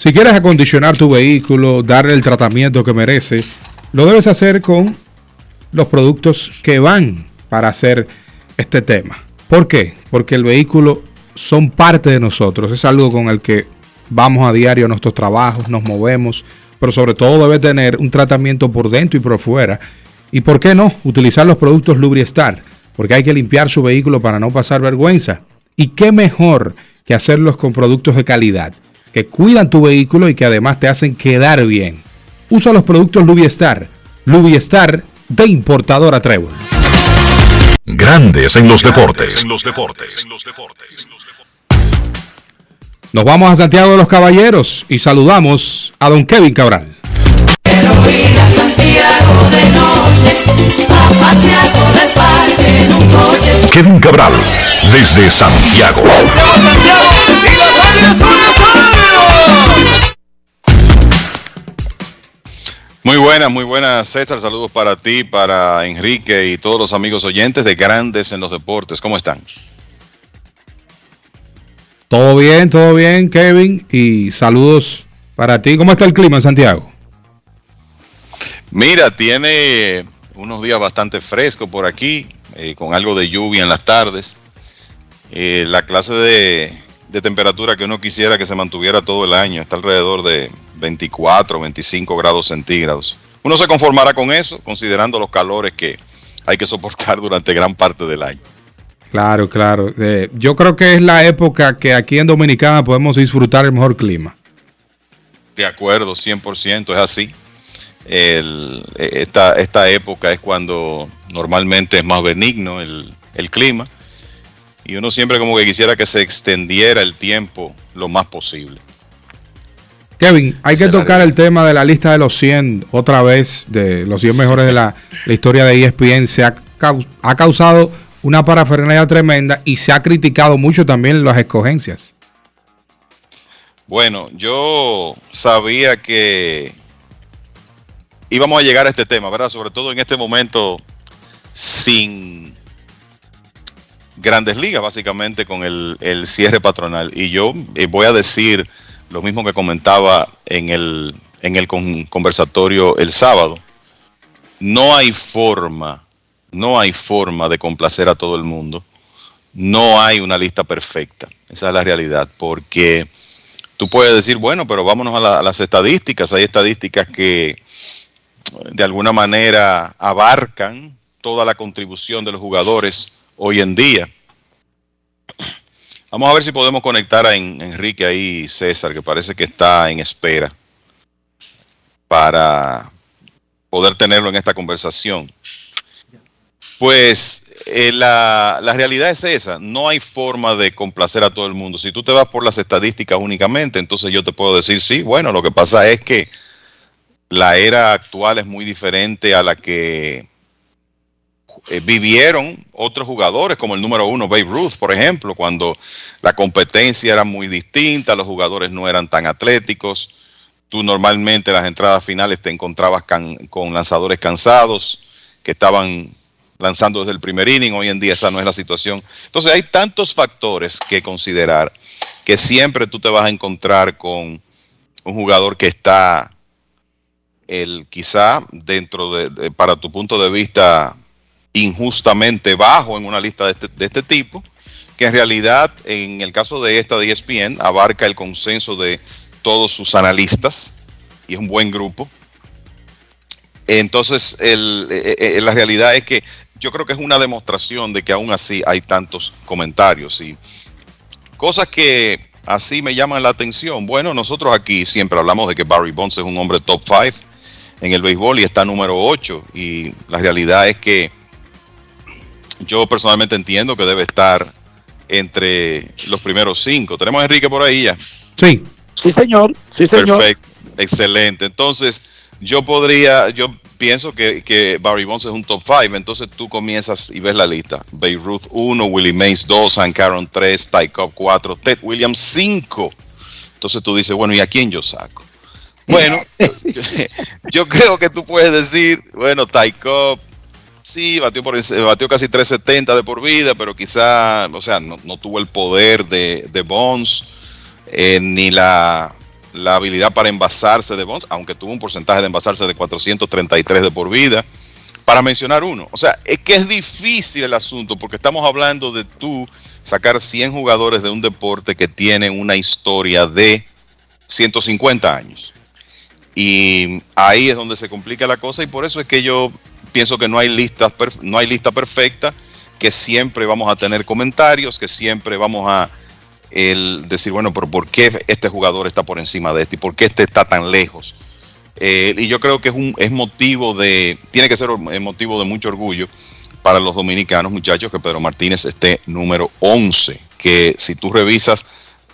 Si quieres acondicionar tu vehículo, darle el tratamiento que merece, lo debes hacer con los productos que van para hacer este tema. ¿Por qué? Porque el vehículo son parte de nosotros, es algo con el que vamos a diario a nuestros trabajos, nos movemos, pero sobre todo debe tener un tratamiento por dentro y por fuera. ¿Y por qué no? Utilizar los productos Lubriestar, porque hay que limpiar su vehículo para no pasar vergüenza. ¿Y qué mejor que hacerlos con productos de calidad, que cuidan tu vehículo y que además te hacen quedar bien? Usa los productos Lubriestar, Lubriestar de importadora Trébol. Grandes en los deportes. Nos vamos a Santiago de los Caballeros y saludamos a don Kevin Cabral. Kevin Cabral, desde Santiago. Muy buenas, muy buenas, César. Saludos para ti, para Enrique y todos los amigos oyentes de Grandes en los Deportes. ¿Cómo están? Todo bien, todo bien, Kevin. Y saludos para ti. ¿Cómo está el clima en Santiago? Mira, tiene unos días bastante frescos por aquí, eh, con algo de lluvia en las tardes. Eh, la clase de, de temperatura que uno quisiera que se mantuviera todo el año está alrededor de 24, 25 grados centígrados. Uno se conformará con eso, considerando los calores que hay que soportar durante gran parte del año. Claro, claro. Eh, yo creo que es la época que aquí en Dominicana podemos disfrutar el mejor clima. De acuerdo, 100%, es así. El- esta, esta época es cuando normalmente es más benigno el, el clima y uno siempre como que quisiera que se extendiera el tiempo lo más posible. Kevin, hay que tocar el tema de la lista de los 100 otra vez, de los 100 mejores de la, la historia de ESPN. Se ha, ha causado una parafernalia tremenda y se ha criticado mucho también las escogencias. Bueno, yo sabía que íbamos a llegar a este tema, ¿verdad? Sobre todo en este momento sin grandes ligas, básicamente con el, cierre patronal. Y yo eh, voy a decir lo mismo que comentaba en el, en el con- conversatorio el sábado. No hay forma, no hay forma de complacer a todo el mundo. No hay una lista perfecta. Esa es la realidad, porque tú puedes decir, bueno, pero vámonos a las estadísticas. Hay estadísticas que de alguna manera abarcan toda la contribución de los jugadores hoy en día. Vamos a ver si podemos conectar a En- Enrique ahí, César, que parece que está en espera para poder tenerlo en esta conversación. Pues eh, la, la realidad es esa. No hay forma de complacer a todo el mundo. Si tú te vas por las estadísticas únicamente, entonces yo te puedo decir, sí, bueno, lo que pasa es que la era actual es muy diferente a la que eh, vivieron otros jugadores, como el número uno, Babe Ruth, por ejemplo, cuando la competencia era muy distinta, los jugadores no eran tan atléticos. Tú normalmente en las entradas finales te encontrabas con lanzadores cansados que estaban lanzando desde el primer inning. Hoy en día esa no es la situación. Entonces hay tantos factores que considerar que siempre tú te vas a encontrar con un jugador que está el quizá dentro de, de- para tu punto de vista injustamente bajo en una lista de este, de este tipo, que en realidad en el caso de esta de E ESPN abarca el consenso de todos sus analistas y es un buen grupo. Entonces, el- eh, eh, la realidad es que yo creo que es una demostración de que aún así hay tantos comentarios y cosas que así me llaman la atención. Bueno, nosotros aquí siempre hablamos de que Barry Bonds es un hombre top 5 en el béisbol y está número 8 y la realidad es que yo personalmente entiendo que debe estar entre los primeros cinco. Tenemos a Enrique por ahí ya. Sí. Sí, señor. Sí, señor. Perfecto, excelente. Entonces, yo podría, yo pienso que, que Barry Bonds es un top 5. Entonces tú comienzas y ves la lista. Babe Ruth 1, Willie Mays 2, Hank Aaron 3, Ty Cobb 4, Ted Williams 5. Entonces tú dices, bueno, ¿y a quién yo saco? Bueno, yo creo que tú puedes decir, bueno, Ty Cobb, sí, batió, por, enci- batió casi 370 de por vida, pero quizá, o sea, no, tuvo el poder de, de Bonds, eh, ni la, habilidad para envasarse de Bonds, aunque tuvo un porcentaje de envasarse de 433 de por vida, para mencionar uno. O sea, es que es difícil el asunto, porque estamos hablando de tú sacar 100 jugadores de un deporte que tienen una historia de 150 años. Y ahí es donde se complica la cosa y por eso es que yo pienso que no hay listas no hay lista perfecta, que siempre vamos a tener comentarios, que siempre vamos a el decir, bueno, pero ¿por qué este jugador está por encima de este y por qué este está tan lejos? Eh, y yo creo que es un es motivo de tiene que ser motivo de mucho orgullo para los dominicanos, muchachos, que Pedro Martínez esté número 11, que si tú revisas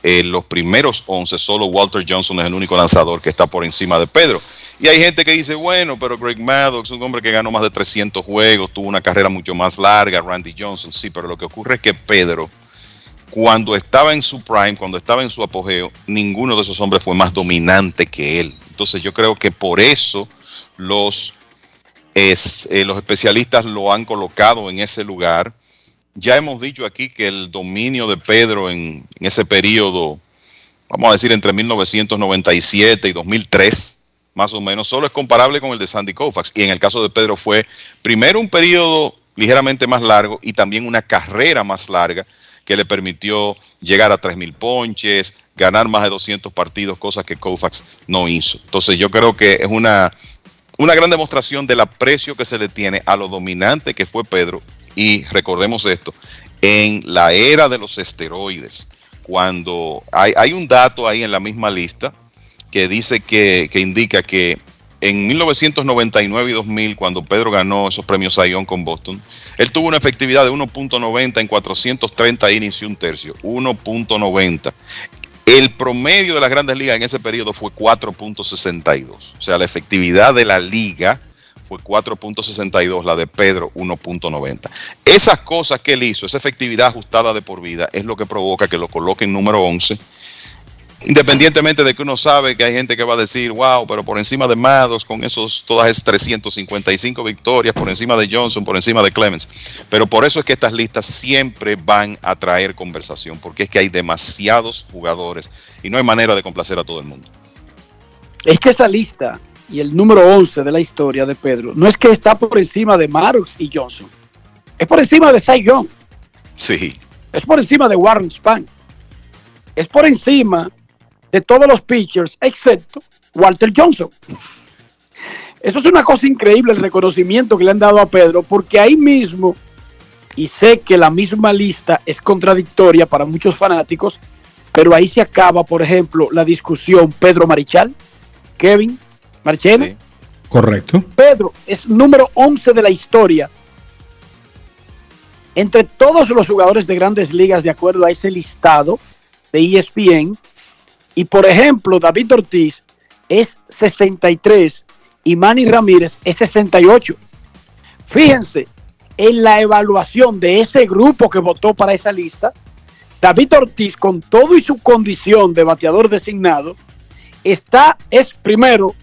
eh, los primeros 11, solo Walter Johnson es el único lanzador que está por encima de Pedro. Y hay gente que dice, bueno, pero Greg Maddox, un hombre que ganó más de 300 juegos, tuvo una carrera mucho más larga, Randy Johnson, sí, pero lo que ocurre es que Pedro, cuando estaba en su prime, cuando estaba en su apogeo, ninguno de esos hombres fue más dominante que él. Entonces yo creo que por eso los, eh, los especialistas lo han colocado en ese lugar. Ya hemos dicho aquí que el dominio de Pedro en, en ese periodo, vamos a decir entre 1997 y 2003, más o menos, solo es comparable con el de Sandy Koufax. Y en el caso de Pedro fue primero un periodo ligeramente más largo y también una carrera más larga que le permitió llegar a 3.000 ponches, ganar más de 200 partidos, cosas que Koufax no hizo. Entonces yo creo que es una, una gran demostración del aprecio que se le tiene a lo dominante que fue Pedro. Y recordemos esto, en la era de los esteroides, cuando hay, hay un dato ahí en la misma lista que dice que, que indica que en 1999 y 2000, cuando Pedro ganó esos premios Sayón con Boston, él tuvo una efectividad de 1.90 en 430 innings y un tercio. 1.90. El promedio de las grandes ligas en ese periodo fue 4.62. O sea, la efectividad de la liga fue 4.62, la de Pedro 1.90. Esas cosas que él hizo, esa efectividad ajustada de por vida, es lo que provoca que lo coloque en número 11 Independientemente de que uno sabe que hay gente que va a decir, wow, pero por encima de Maddox, con esos, todas esas 355 victorias, por encima de Johnson, por encima de Clemens. Pero por eso es que estas listas siempre van a traer conversación, porque es que hay demasiados jugadores y no hay manera de complacer a todo el mundo. Es que esa lista y el número 11 de la historia de Pedro no es que está por encima de Maddox y Johnson. Es por encima de Cy Young. Sí. Es por encima de Warren Spahn. Es por encima de todos los pitchers excepto Walter Johnson. Eso es una cosa increíble el reconocimiento que le han dado a Pedro, porque ahí mismo, y sé que la misma lista es contradictoria para muchos fanáticos, pero ahí se acaba, por ejemplo, la discusión Pedro Marichal, Kevin Marchena. Correcto. Pedro es número 11 de la historia entre todos los jugadores de grandes ligas de acuerdo a ese listado de ESPN. Y por ejemplo, David Ortiz es 63 y Manny Ramírez es 68. Fíjense en la evaluación de ese grupo que votó para esa lista. David Ortiz, con todo y su condición de bateador designado, está, es primero,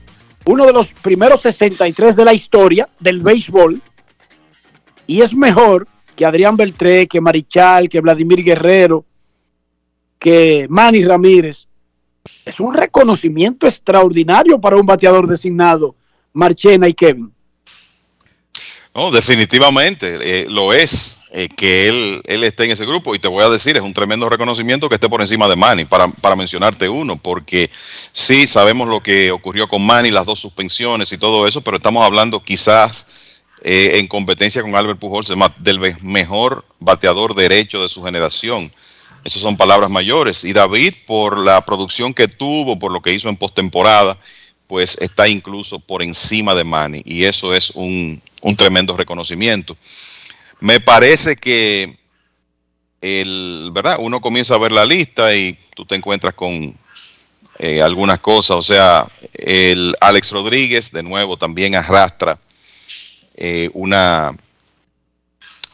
uno de los primeros 63 de la historia del béisbol y es mejor que Adrián Beltré, que Marichal, que Vladimir Guerrero, que Manny Ramírez. Es un reconocimiento extraordinario para un bateador designado, Marchena y Kevin. No, definitivamente eh, lo es eh, que él, él esté en ese grupo y te voy a decir, es un tremendo reconocimiento que esté por encima de Manny, para, mencionarte uno, porque sí sabemos lo que ocurrió con Manny, las dos suspensiones y todo eso, pero estamos hablando quizás eh, en competencia con Albert Pujols del mejor bateador derecho de su generación. Esas son palabras mayores. Y David, por la producción que tuvo, por lo que hizo en postemporada, pues está incluso por encima de Manny. Y eso es un, un tremendo reconocimiento. Me parece que el, ¿verdad? Uno comienza a ver la lista y tú te encuentras con eh, algunas cosas. O sea, el Alex Rodríguez, de nuevo, también arrastra eh, una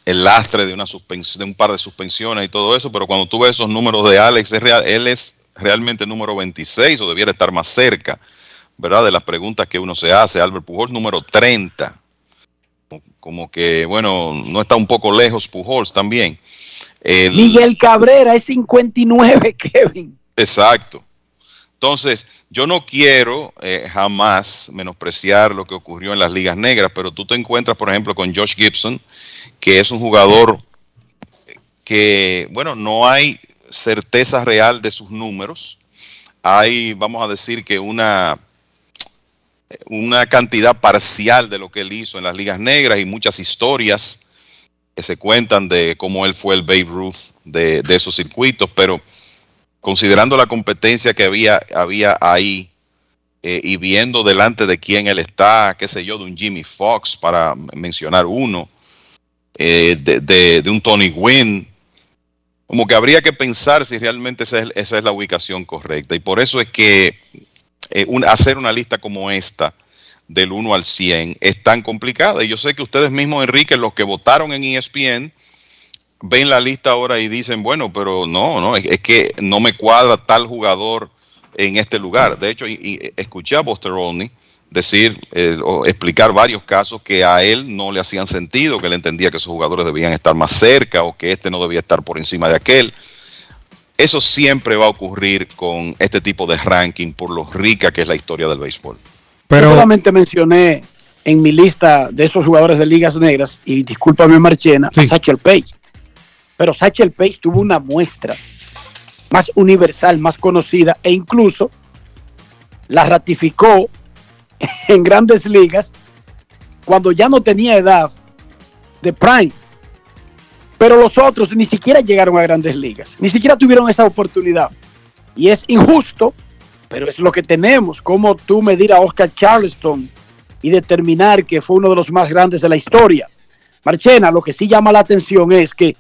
el lastre de una suspensión, de un par de suspensiones y todo eso, pero cuando tú ves esos números de Alex, es real- él es realmente número 26 o debiera estar más cerca, ¿verdad? De las preguntas que uno se hace. Albert Pujols número 30. Como- Como que, bueno, no está un poco lejos Pujols también. El- Miguel Cabrera es 59, Kevin. Exacto. Entonces, yo no quiero eh, jamás menospreciar lo que ocurrió en las ligas negras, pero tú te encuentras, por ejemplo, con Josh Gibson, que es un jugador que, bueno, no hay certeza real de sus números. Hay, vamos a decir que una, una cantidad parcial de lo que él hizo en las ligas negras y muchas historias que se cuentan de cómo él fue el Babe Ruth de, esos circuitos, pero considerando la competencia que había, había ahí eh, y viendo delante de quién él está, qué sé yo, de un Jimmy Fox, para mencionar uno, eh, de, un Tony Gwynn, como que habría que pensar si realmente esa es, esa es la ubicación correcta. Y por eso es que eh, hacer una lista como esta, del 1 al 100, es tan complicada. Y yo sé que ustedes mismos, Enrique, los que votaron en ESPN, ven la lista ahora y dicen, bueno, pero no, no, es, que no me cuadra tal jugador en este lugar. De hecho, y- escuché a Buster Olney decir eh, o explicar varios casos que a él no le hacían sentido, que él entendía que esos jugadores debían estar más cerca o que este no debía estar por encima de aquel. Eso siempre va a ocurrir con este tipo de ranking por lo rica que es la historia del béisbol. Yo solamente mencioné en mi lista de esos jugadores de ligas negras, y discúlpame Marchena, a Satchel Paige. Pero Satchel Paige tuvo una muestra más universal, más conocida, e incluso la ratificó en grandes ligas cuando ya no tenía edad de prime. Pero los otros ni siquiera llegaron a grandes ligas, ni siquiera tuvieron esa oportunidad. Y es injusto, pero es lo que tenemos. Como tú medir a Oscar Charleston y determinar que fue uno de los más grandes de la historia. Marchena, lo que sí llama la atención es que,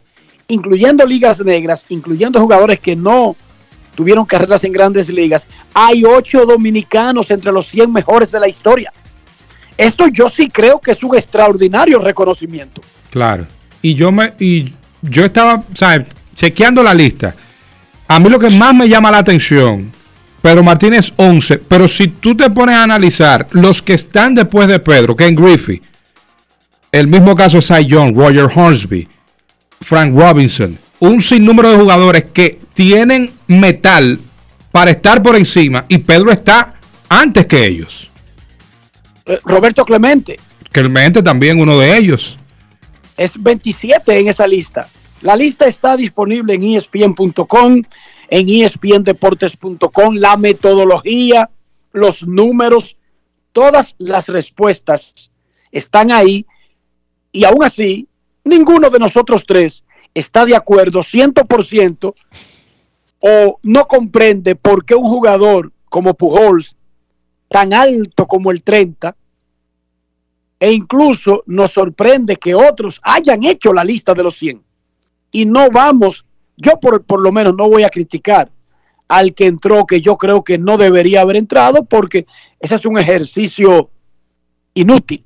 incluyendo ligas negras, incluyendo jugadores que no tuvieron carreras en grandes ligas, hay ocho dominicanos entre los 100 mejores de la historia. Esto yo sí creo que es un extraordinario reconocimiento. Claro. Y yo me y yo estaba, ¿sabes? chequeando la lista. A mí lo que más me llama la atención, Pedro Martínez 11, pero si tú te pones a analizar los que están después de Pedro, Ken Griffey, el mismo caso Cy Young, Roger Hornsby, Frank Robinson, un sinnúmero de jugadores que tienen metal para estar por encima y Pedro está antes que ellos. Eh, Roberto Clemente Clemente también uno de ellos. es 27 en esa lista. La lista está disponible en espn.com, en espndeportes.com, la metodología, los números, todas las respuestas están ahí y aún así ninguno de nosotros tres está de acuerdo 100% o no comprende por qué un jugador como Pujols, tan alto como el 30, e incluso nos sorprende que otros hayan hecho la lista de los 100. y no vamos, yo por, por lo menos no voy a criticar al que entró, que yo creo que no debería haber entrado, porque ese es un ejercicio inútil.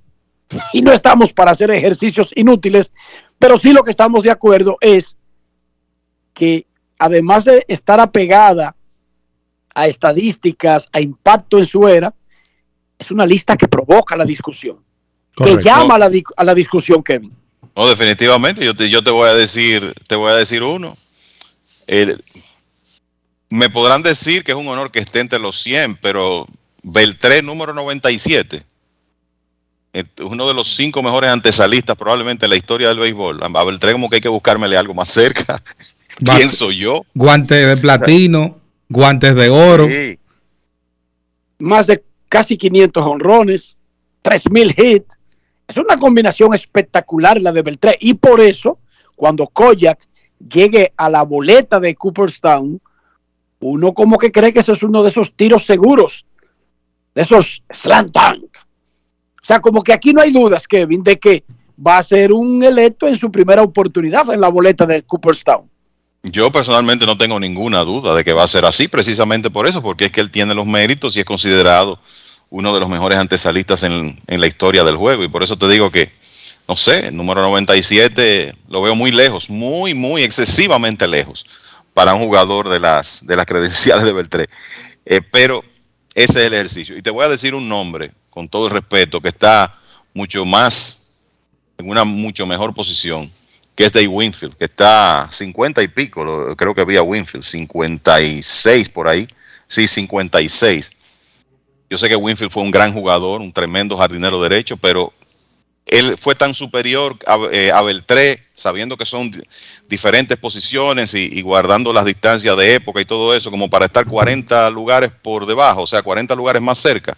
Y no estamos para hacer ejercicios inútiles, pero sí lo que estamos de acuerdo es que además de estar apegada a estadísticas, a impacto en su era, es una lista que provoca la discusión, Correcto. que llama a la, a la discusión, Kevin. No, definitivamente, yo te, yo te voy a decir, te voy a decir uno. El- me podrán decir que es un honor que esté entre los 100, pero Beltré número 97, es uno de los cinco mejores antesalistas probablemente en la historia del béisbol. A Beltré como que hay que buscármele algo más cerca, Va- pienso yo. Guantes de platino, guantes de oro. Sí. Más de casi 500 honrones, 3.000 hits. Es una combinación espectacular la de Beltré. Y por eso, cuando Koyak llegue a la boleta de Cooperstown, uno como que cree que eso es uno de esos tiros seguros, de esos slam dunk. O sea, como que aquí no hay dudas, Kevin, de que va a ser un electo en su primera oportunidad en la boleta de Cooperstown. Yo personalmente no tengo ninguna duda de que va a ser así, precisamente por eso, porque es que él tiene los méritos y es considerado uno de los mejores antesalistas en, en la historia del juego. Y por eso te digo que, no sé, el número 97 lo veo muy lejos, muy, muy excesivamente lejos para un jugador de las, de las credenciales de Beltré. Eh, pero ese es el ejercicio. Y te voy a decir un nombre, con todo el respeto, que está mucho más, en una mucho mejor posición, que es Dave Winfield, que está 50 y pico, creo que había Winfield, 56 por ahí, sí, 56. Yo sé que Winfield fue un gran jugador, un tremendo jardinero derecho, pero él fue tan superior a, eh, Beltré, sabiendo que son di- diferentes posiciones y, y guardando las distancias de época y todo eso, como para estar 40 lugares por debajo, o sea, 40 lugares más cerca.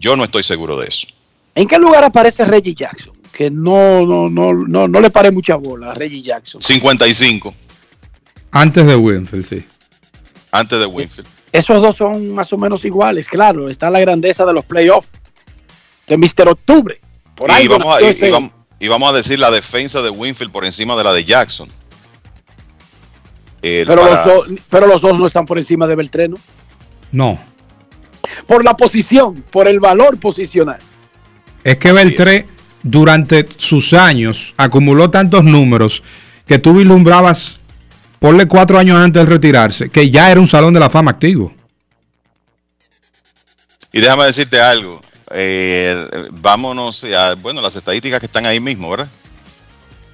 Yo no estoy seguro de eso. ¿En qué lugar aparece Reggie Jackson? Que no, no, no, no, no le pare mucha bola a Reggie Jackson. 55 Antes de Winfield, sí. antes de Winfield. Esos dos son más o menos iguales, claro. Está la grandeza de los playoffs de Mr. Octubre. Por y, vamos a, nació y- ese- y vamos, y vamos a decir la defensa de Winfield por encima de la de Jackson. Pero, para- los dos, pero los dos no están por encima de Beltreno. No. Por la posición, por el valor posicional. Es que Beltré durante sus años acumuló tantos números que tú vislumbrabas, ponle cuatro años antes de retirarse, que ya era un salón de la fama activo. Y déjame decirte algo. eh, vámonos a, bueno, las estadísticas que están ahí mismo, ¿verdad?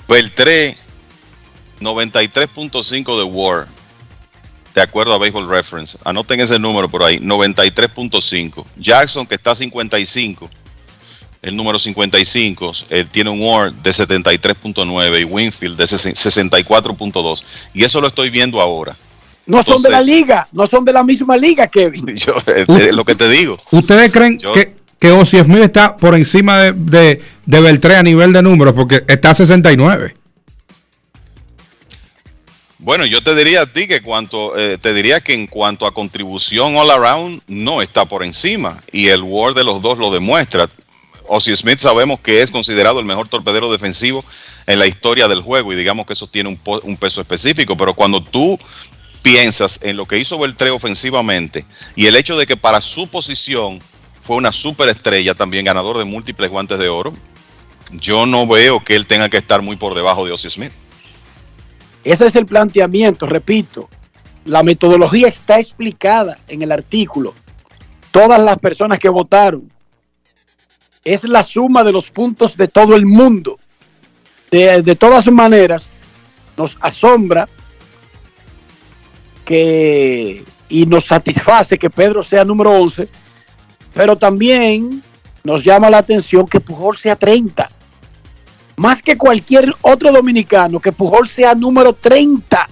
Beltré, 93.5 de War, de acuerdo a Baseball Reference. Anoten ese número por ahí, 93.5. Jackson, que está a 55, el número 55, él tiene un WAR de 73.9 y Winfield de 64.2. Y eso lo estoy viendo ahora. No son de la liga, no son de la misma liga, Kevin. Yo, eh, eh, lo que te digo. ¿Ustedes creen Yo- que, que Ozzie Smith está por encima de, de, de Beltré a nivel de números? Porque está a 69. Bueno, yo te diría a ti que cuanto, eh, te diría que en cuanto a contribución all around no está por encima y el Ward de los dos lo demuestra. Ozzie Smith sabemos que es considerado el mejor torpedero defensivo en la historia del juego y digamos que eso tiene un, un peso específico, pero cuando tú piensas en lo que hizo Beltré ofensivamente y el hecho de que para su posición fue una superestrella, también ganador de múltiples guantes de oro, yo no veo que él tenga que estar muy por debajo de Ozzie Smith. Ese es el planteamiento, repito. La metodología está explicada en el artículo. Todas las personas que votaron. Es la suma de los puntos de todo el mundo. De, de todas maneras, nos asombra que y nos satisface que Pedro sea número 11, pero también nos llama la atención que Pujol sea 30 más que cualquier otro dominicano, que Pujol sea número 30.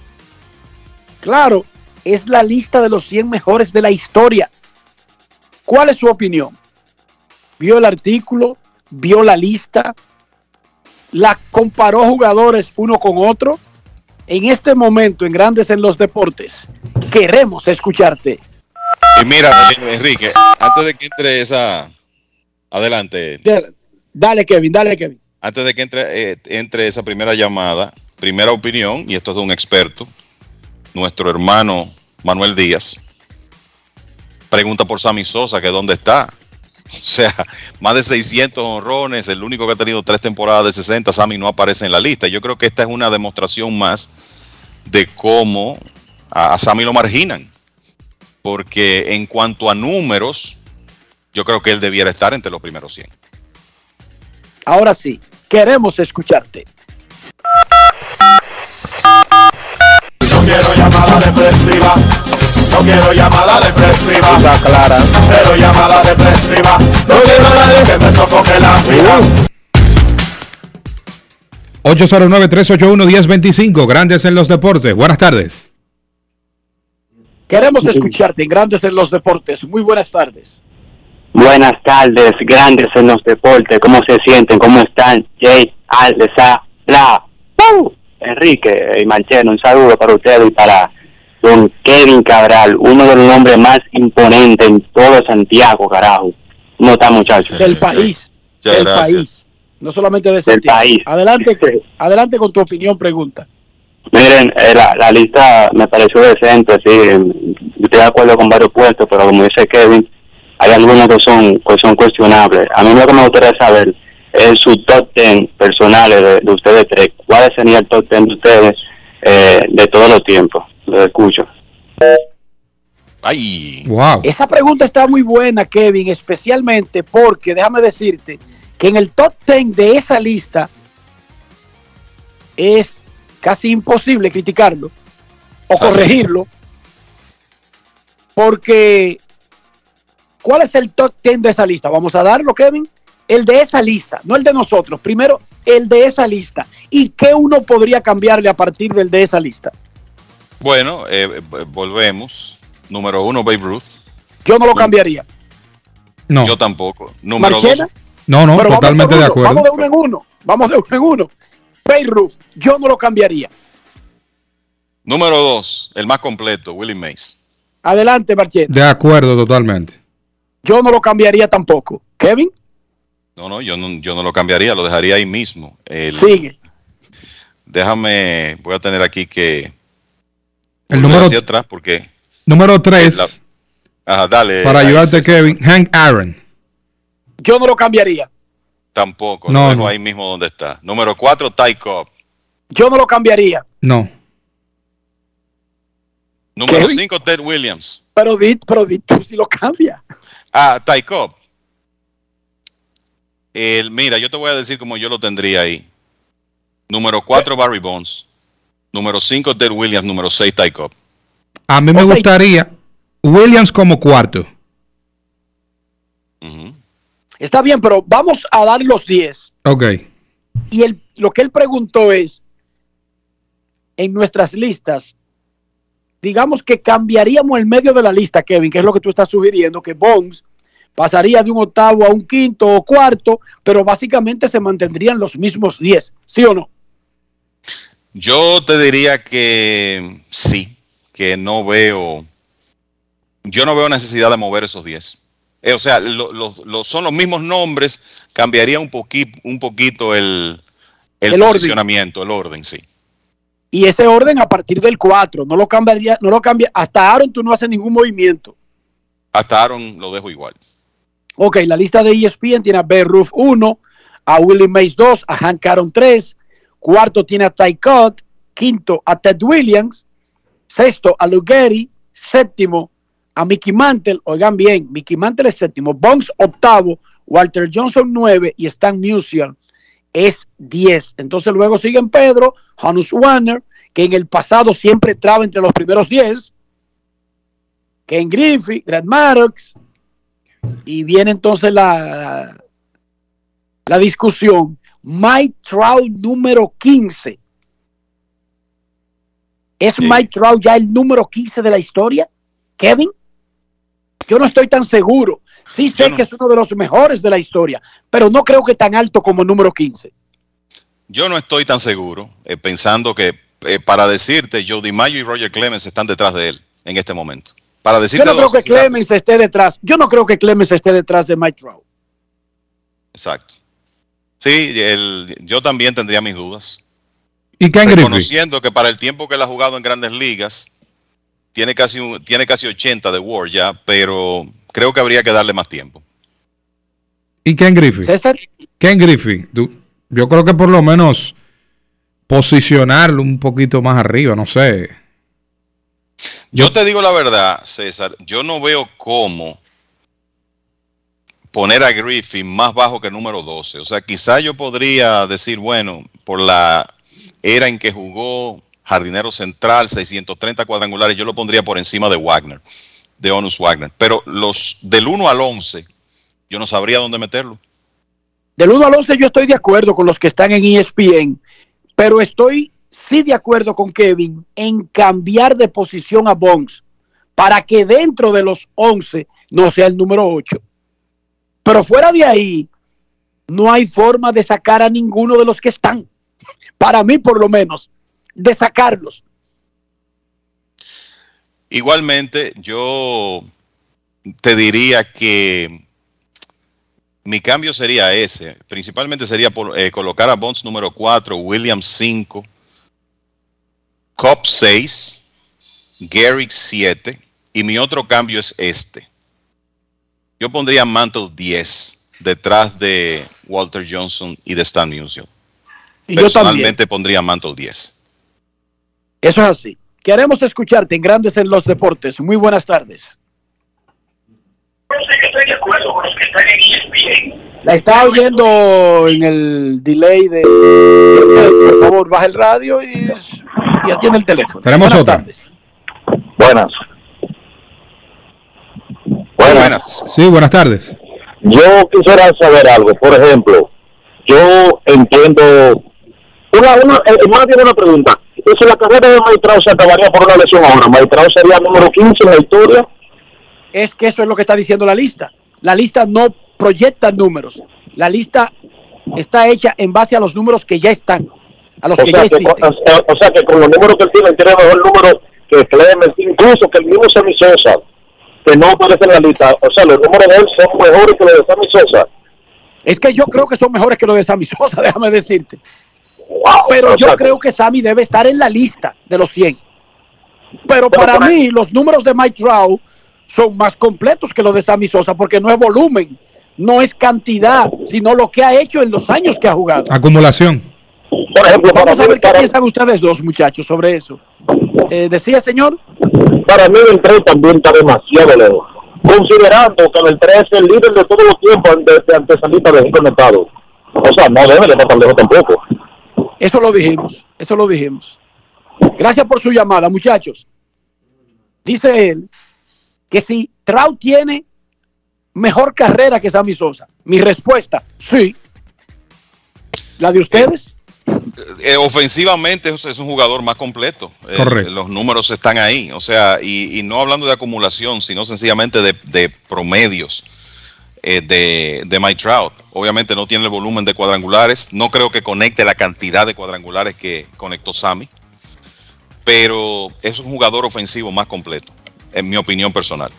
Claro, es la lista de los 100 mejores de la historia. ¿Cuál es su opinión? ¿Vio el artículo? ¿Vio la lista? ¿La comparó jugadores uno con otro? En este momento, en Grandes en los Deportes, queremos escucharte. Y mira, Enrique, antes de que entre esa. Adelante. Dale, Dale, Kevin, dale, Kevin. Antes de que entre, eh, entre esa primera llamada, primera opinión, y esto es de un experto, nuestro hermano Manuel Díaz, pregunta por Sammy Sosa, que dónde está. O sea, más de 600 honrones, el único que ha tenido tres temporadas de 60, Sammy no aparece en la lista. Yo creo que esta es una demostración más de cómo a, a Sammy lo marginan. Porque en cuanto a números, yo creo que él debiera estar entre los primeros 100. Ahora sí, queremos escucharte. No quiero llamada depresiva. No quiero llamada depresiva. clara. Cero llamada depresiva. No quiero a nadie que me sofoque la vida. 809-381-1025, Grandes en los Deportes. Buenas tardes. Queremos escucharte en Grandes en los Deportes. Muy buenas tardes. Buenas tardes, grandes en los deportes. ¿Cómo se sienten? ¿Cómo están? Jay, Aldesa, Bla, ¡Pum! Enrique y Mancheno, un saludo para ustedes y para don Kevin Cabral, uno de los nombres más imponentes en todo Santiago, carajo. ¿Cómo está, muchachos? Del país. Muchas del gracias. país. No solamente de Del Santiago. país. Adelante, adelante con tu opinión, pregunta. Miren, eh, la, la lista me pareció decente, sí. Estoy de acuerdo con varios puestos, pero como dice Kevin, hay algunos que son, que son cuestionables. A mí lo que me gustaría saber es su top 10 personales de, de ustedes tres. ¿Cuál sería el top 10 de ustedes eh, de todos los tiempos? Lo escucho. Ay. Wow. Esa pregunta está muy buena, Kevin, especialmente porque déjame decirte que en el top 10 de esa lista es casi imposible criticarlo o corregirlo porque ¿cuál es el top 10 de esa lista? Vamos a darlo, Kevin. El de esa lista, no el de nosotros. Primero, el de esa lista. ¿Y qué uno podría cambiarle a partir del de esa lista? Bueno, eh, eh, volvemos. Número uno, Babe Ruth. Yo no lo cambiaría. No. Yo tampoco. Número Marchena, dos, No, no, Pero totalmente de uno, acuerdo. Vamos de uno en uno. Vamos de uno en uno. Ruth, yo no lo cambiaría. número dos, el más completo, Willie Mays. Adelante, Marchena. De acuerdo, totalmente. Yo no lo cambiaría tampoco. Kevin, No, no, yo no, yo no lo cambiaría, lo dejaría ahí mismo. El- sigue. Déjame, voy a tener aquí que El número, hacia atrás porque número 3, la- ajá, dale. para ayudarte. Kevin, Hank Aaron. Yo no lo cambiaría. Tampoco, No, lo dejo no. ahí mismo donde está. Número cuatro, Ty Cobb. Yo no lo cambiaría. No. Número Kevin. cinco, Ted Williams. Pero di, pero di tú si lo cambia. Ah, Ty Cobb. El, mira, yo te voy a decir cómo yo lo tendría ahí. Número cuatro, Barry Bonds. Número cinco, Ted Williams. Número seis, Ty Cobb. A mí me O sea, gustaría Williams como cuarto. Está bien, pero vamos a dar los 10. Ok. Y el, lo que él preguntó es, en nuestras listas, digamos que cambiaríamos el medio de la lista, Kevin, que es lo que tú estás sugiriendo, que Bones pasaría de un octavo a un quinto o cuarto, pero básicamente se mantendrían los mismos 10, ¿sí o no? Yo te diría que sí, que no veo, yo no veo necesidad de mover esos 10. Eh, o sea, lo- son los mismos nombres, cambiaría un, poqui- un poquito el, el, El orden. posicionamiento, el orden, sí. Y ese orden a partir del 4, no lo cambiaría, no lo cambia, hasta Aaron tú no haces ningún movimiento. Hasta Aaron lo dejo igual. Ok, la lista de ESPN tiene a Bear Roof 1, a Willie Mays 2, a Hank Aaron 3, cuarto tiene a Ty Cobb, quinto a Ted Williams, sexto a Lou Gehrig, séptimo a Mickey Mantle, oigan bien, Mickey Mantle es séptimo, Bonds octavo, Walter Johnson 9 y Stan Musial es 10. Entonces luego siguen Pedro, Hanus Warner, que en el pasado siempre entraba entre los primeros 10, Ken Griffey, Grant Maddox, y viene entonces la, la discusión. Mike Trout número 15. ¿Es Mike Trout ya el número 15 de la historia? Kevin, yo no estoy tan seguro. Sí sé que es uno de los mejores de la historia, pero no creo que tan alto como número 15. Yo no estoy tan seguro, eh, pensando que eh, para decirte, Joe DiMaggio y Roger Clemens están detrás de él en este momento. Para Yo decirte no creo que Clemens esté detrás. Yo no creo que Clemens esté detrás de Mike Trout. Exacto. Sí, el- yo también tendría mis dudas. ¿Y Ken Griffey? Reconociendo que para el tiempo que él ha jugado en grandes ligas, tiene casi, un- tiene casi 80 de WAR ya, pero creo que habría que darle más tiempo. ¿Y Ken Griffey? César. Ken Griffey, tú- yo creo que por lo menos posicionarlo un poquito más arriba, no sé. Yo te digo la verdad, César, yo no veo cómo poner a Griffin más bajo que el número 12. O sea, quizá yo podría decir, bueno, por la era en que jugó jardinero central, 630 cuadrangulares, yo lo pondría por encima de Wagner, de Onus Wagner. Pero los del 1 al 11, yo no sabría dónde meterlo. Del 1 al 11 yo estoy de acuerdo con los que están en ESPN, pero estoy sí de acuerdo con Kevin en cambiar de posición a Bonds para que dentro de los 11 no sea el número 8. Pero fuera de ahí, no hay forma de sacar a ninguno de los que están. Para mí, por lo menos, de sacarlos. Igualmente, yo te diría que mi cambio sería ese. Principalmente sería por, eh, colocar a Bonds número 4, Williams 5, Cobb 6, Garrick 7 y mi otro cambio es este. Yo pondría Mantle 10 detrás de Walter Johnson y de Stan Musial. Y yo también. Personalmente pondría Mantle 10. Eso es así. Queremos escucharte en Grandes en los Deportes. Muy buenas tardes. La está oyendo en el delay de... Por favor, baja el radio y, y atiende el teléfono. Tenemos buenas otra. tardes. Buenas. Buenas. Sí, buenas tardes. Yo quisiera saber algo. Por ejemplo, yo entiendo. Una, una, eh, hermano tiene una pregunta. Si la carrera de Maitrao se acabaría por una lesión ahora, Maitrao sería número 15 en la historia. Es que eso es lo que está diciendo la lista. La lista no proyecta números. La lista está hecha en base a los números que ya están, a los O que ya que, existen. o, sea, o sea que con los números que él tiene, él tiene mejor número que Clemens, incluso que el mismo Sammy Sosa, que no aparece en la lista. O sea, los números de él son mejores que los de Sammy Sosa. Es que yo creo que son mejores que los de Sammy Sosa, déjame decirte. Pero yo creo que Sammy debe estar en la lista de los 100. Pero para mí, los números de Mike Trout son más completos que los de Sammy Sosa porque no es volumen, no es cantidad, sino lo que ha hecho en los años que ha jugado. Acumulación. Por ejemplo, Vamos a ver qué para- piensan ustedes dos, muchachos, sobre eso. Eh, decía, señor. Para mí el 3 también está demasiado lejos. Considerando que el 3 es el líder de todos los tiempos ante, ante esa lista de conectados. O sea, no debe de estar tan lejos tampoco. Eso lo dijimos, eso lo dijimos. Gracias por su llamada, muchachos. Dice él que si Trout tiene mejor carrera que Sammy Sosa. Mi respuesta, sí. ¿La de ustedes? Eh, ofensivamente es, un jugador más completo. Eh, Correcto. los números están ahí. O sea, y, y no hablando de acumulación, sino sencillamente de, de promedios eh, de, de Mike Trout. Obviamente no tiene el volumen de cuadrangulares. No creo que conecte la cantidad de cuadrangulares que conectó Sammy. Pero es un jugador ofensivo más completo, en mi opinión personal.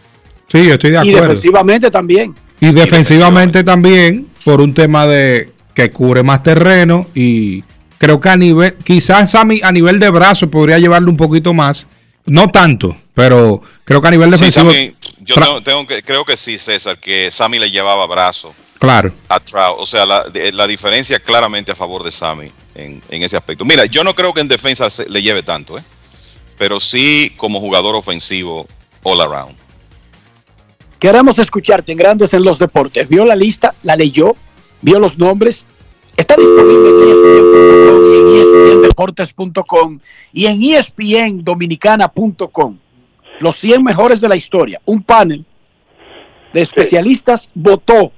Sí, yo estoy de Y acuerdo. defensivamente también. Y defensivamente también, por un tema de que cubre más terreno y creo que a nivel, quizás Sammy a nivel de brazo podría llevarle un poquito más, no tanto, pero creo que a nivel Sí, defensivo, Sammy, yo tengo, tengo que, creo que sí, César, que Sammy le llevaba brazo claro. a Trout. O sea, la, la diferencia claramente a favor de Sammy en, en ese aspecto. Mira, yo no creo que en defensa se- le lleve tanto, ¿eh? pero sí como jugador ofensivo all around. Queremos escucharte en Grandes en los Deportes. ¿Vio la lista? ¿La leyó? ¿Vio los nombres? Está disponible en E ESPN.com y en E ESPNdeportes.com y en E ESPNdominicana.com. Los 100 mejores de la historia. Un panel de especialistas votó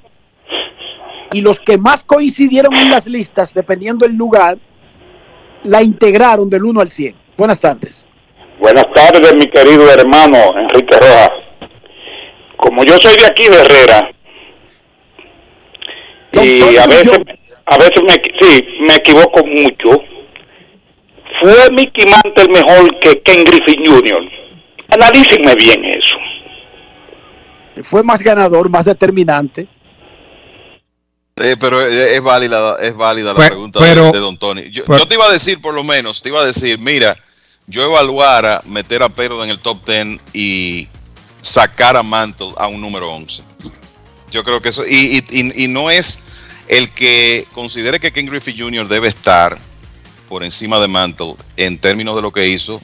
y los que más coincidieron en las listas, dependiendo del lugar, la integraron del 1 al 100. Buenas tardes. Buenas tardes, mi querido hermano Enrique Rojas. Como yo soy de aquí, de Herrera, y a veces, a veces me, sí, me equivoco mucho, ¿fue Mickey Mantle mejor que Ken Griffin Jr.? Analícenme bien eso. Fue más ganador, más determinante. Eh, pero es, es válida, es válida la Pe- pregunta pero- de, de Don Tony. Yo, pero- yo te iba a decir, por lo menos, te iba a decir, mira, yo evaluara meter a Pedro en el top 10 y sacar a Mantle a un número 11. Yo creo que eso, y, y- y- y no es el que considere que Ken Griffey Jr. debe estar por encima de Mantle en términos de lo que hizo,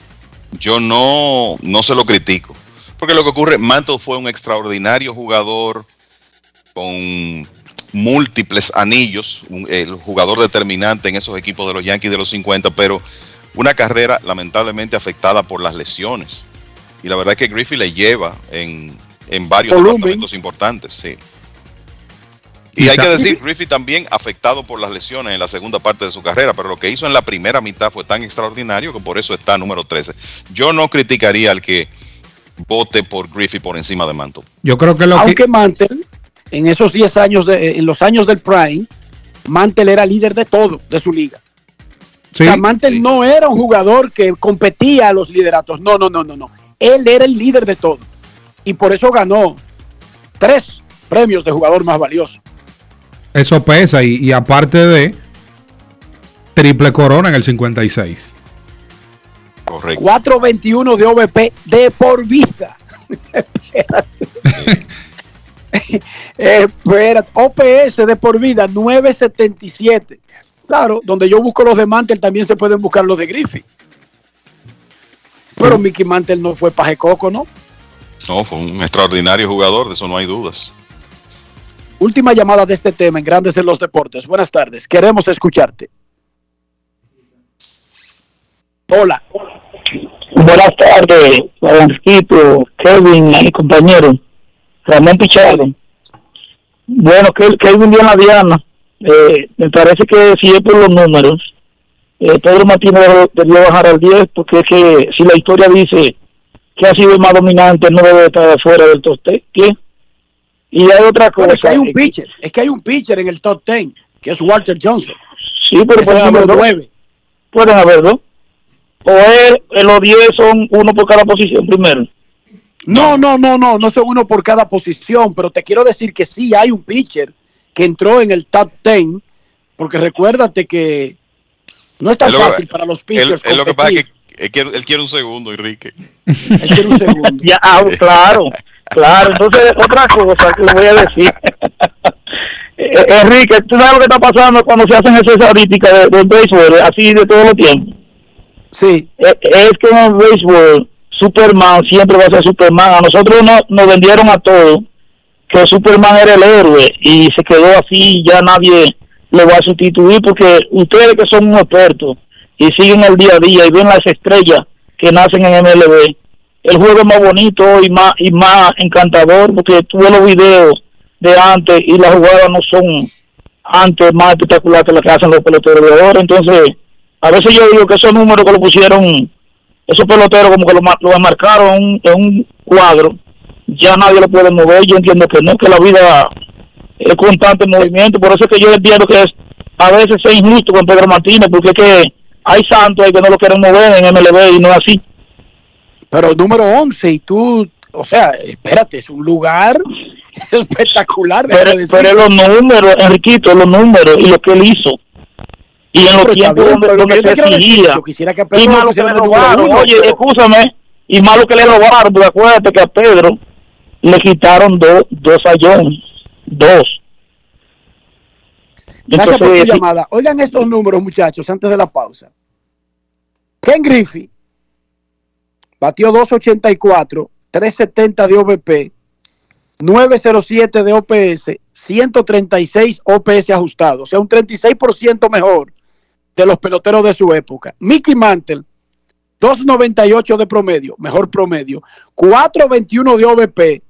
yo no, no se lo critico. Porque lo que ocurre, Mantle fue un extraordinario jugador con múltiples anillos, un- el jugador determinante en esos equipos de los Yankees de los 50, pero una carrera lamentablemente afectada por las lesiones. Y la verdad es que Griffey le lleva en, en varios Volumen. departamentos importantes, sí. Y hay que decir, Griffey también afectado por las lesiones en la segunda parte de su carrera, pero lo que hizo en la primera mitad fue tan extraordinario que por eso está número 13. Yo no criticaría al que vote por Griffey por encima de Mantle. Yo creo que lo que. Aunque Mantel, en esos 10 años, de, en los años del Prime, Mantel era líder de todo, de su liga. O sea, Mantel no era un jugador que competía a los lideratos. No, no, no, no, no. Él era el líder de todo. Y por eso ganó tres premios de jugador más valioso. Eso pesa y, y aparte de triple corona en el 56. Correcto. 421 de OVP de por vida. Espérate. Espérate. OPS de por vida, 977. Claro, donde yo busco los de Mantel también se pueden buscar los de Griffith. Pero Mickey Mantel no fue paje coco, ¿no? No, fue un extraordinario jugador, de eso no hay dudas. Última llamada de este tema en Grandes en los Deportes. Buenas tardes, queremos escucharte. Hola. Buenas tardes, Francisco, Kevin y compañero. Ramón Pichardo. Bueno, Ke- Kevin dio la diana. Eh, me parece que si es por los números, eh, Pedro Martínez debió bajar al 10 porque es que si la historia dice que ha sido el más dominante, no debe estar fuera del top 10. Y hay otra cosa. Bueno, es que hay un eh, pitcher, es que hay un pitcher en el top 10, que es Walter Johnson. Sí, pero Es el pueden número haber dos. 9. Pueden haber dos. O él, los 10 son uno por cada posición primero. No, no, no, no, no son uno por cada posición, pero te quiero decir que sí hay un pitcher que entró en el top 10, porque recuérdate que no es tan Es que- fácil para los Él, pitchers. él lo que pasa es que él quiere, él quiere un segundo, Enrique. Él quiere un segundo. Ya, ah, claro, claro. Entonces, otra cosa que le voy a decir. Eh, Enrique, ¿tú sabes lo que está pasando cuando se hacen esas estadísticas de- del béisbol, así de todos los tiempos? Sí. Es, es que en el béisbol, Superman siempre va a ser Superman. A nosotros no, nos vendieron a todos que Superman era el héroe y se quedó así, ya nadie lo va a sustituir porque ustedes que son unos expertos y siguen el día a día y ven las estrellas que nacen en MLB, el juego es más bonito y más y más encantador porque tú ves los videos de antes y las jugadas no son antes más espectaculares que las que hacen los peloteros de ahora. Entonces, a veces yo digo que esos números que lo pusieron, esos peloteros como que lo, lo marcaron en un, cuadro, ya nadie lo puede mover. Yo entiendo que no, que la vida es constante movimiento. Por eso es que yo entiendo que es, a veces es injusto con Pedro Martínez, porque que hay santos ahí que no lo quieren mover en MLB y no es así. Pero número 11 y tú, o sea, espérate, es un lugar espectacular. Pero, pero los números, Enriquito, los números y lo que él hizo. Y en los tiempos bien, donde, se exigía. yo quisiera que a y Pedro malo que le robaron. uno, Oye, pero- escúchame. Y malo que le robaron, porque acuérdate que a Pedro le quitaron dos, dos ayones. Dos. Gracias por Entonces, tu llamada. Oigan estos números, muchachos, antes de la pausa. Ken Griffey batió 284, 370 de OVP, 907 de OPS, 136 OPS ajustado, o sea, un 36% mejor de los peloteros de su época. Mickey Mantle, 298 de promedio, mejor promedio, 421 de OVP,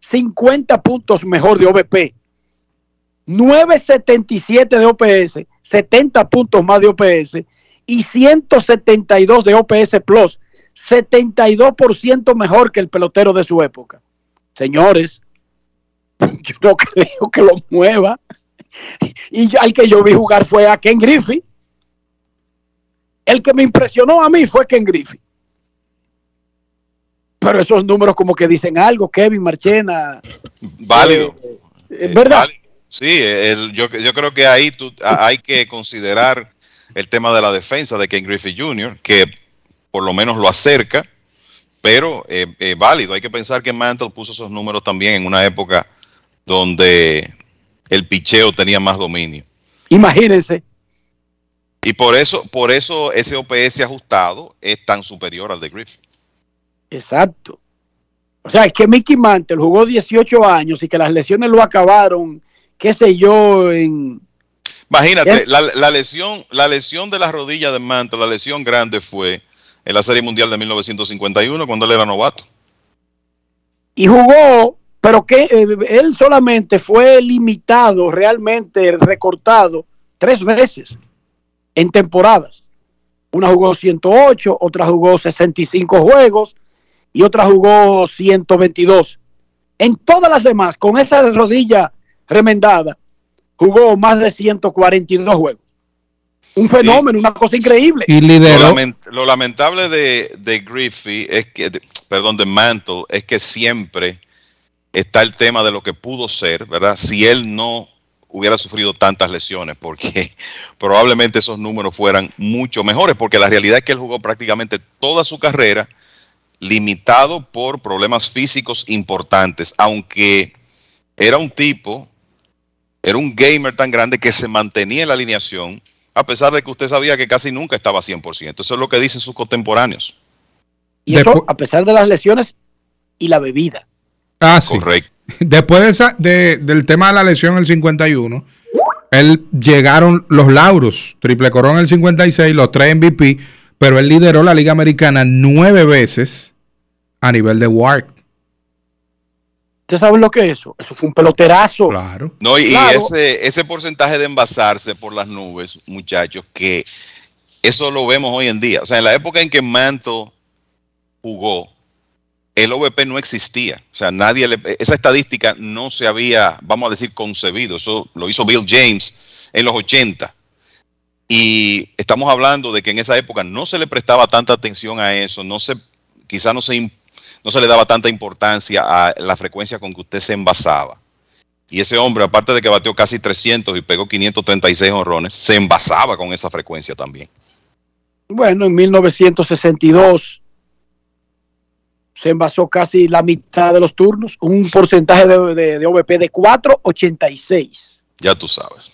50 puntos mejor de OVP. 977 de OPS, 70 puntos más de OPS y 172 de OPS Plus, 72% mejor que el pelotero de su época. Señores, yo no creo que lo mueva. Y yo- al que yo vi jugar fue a Ken Griffey. El que me impresionó a mí fue Ken Griffey. Pero esos números como que dicen algo, Kevin Marchena. Válido. Eh, ¿Verdad? Válido. Sí, el- yo, yo creo que ahí tú, hay que considerar el tema de la defensa de Ken Griffey Jr., que por lo menos lo acerca, pero eh, eh, válido. Hay que pensar que Mantle puso esos números también en una época donde el picheo tenía más dominio. Imagínense. Y por eso, por eso ese OPS ajustado es tan superior al de Griffey. Exacto. O sea, es que Mickey Mantle jugó 18 años y que las lesiones lo acabaron, qué sé yo, en... Imagínate, ¿Eh? la, la lesión, la lesión de la rodilla de Mantle, la lesión grande fue en la Serie Mundial de 1951 cuando él era novato. Y jugó, pero que eh, él solamente fue limitado, realmente recortado, tres veces en temporadas. Una jugó 108, otra jugó 65 juegos y otra jugó 122. En todas las demás, con esa rodilla remendada, jugó más de 142 juegos. Un fenómeno, una cosa increíble. Y Lo, lideró. lament- lo lamentable de, de Griffey es que, de- perdón, de Mantle, es que siempre está el tema de lo que pudo ser, ¿verdad? Si él no hubiera sufrido tantas lesiones, porque probablemente esos números fueran mucho mejores, porque la realidad es que él jugó prácticamente toda su carrera limitado por problemas físicos importantes, aunque era un tipo, era un gamer tan grande que se mantenía en la alineación, a pesar de que usted sabía que casi nunca estaba 100%. Eso es lo que dicen sus contemporáneos. Y eso a pesar de las lesiones y la bebida. Ah, sí. Correcto. Después de esa- de- del tema de la lesión en el 51, él llegaron los lauros, triple corona en el 56, los tres MVP, pero él lideró la Liga Americana nueve veces a nivel de WARC. ¿Ustedes saben lo que es eso? Eso fue un peloterazo. Claro. No, y, ese, ese porcentaje de envasarse por las nubes, muchachos, que eso lo vemos hoy en día. O sea, en la época en que Mantle jugó, el OVP no existía. O sea, nadie le, esa estadística no se había, vamos a decir, concebido. Eso lo hizo Bill James en los 80. Y estamos hablando de que en esa época no se le prestaba tanta atención a eso, no se, quizá no se, no se le daba tanta importancia a la frecuencia con que usted se envasaba. Y ese hombre, aparte de que bateó casi 300 y pegó 536 honrones, se envasaba con esa frecuencia también. Bueno, en 1962 se envasó casi la mitad de los turnos, un porcentaje de, de- de OVP de 4.86. Ya tú sabes.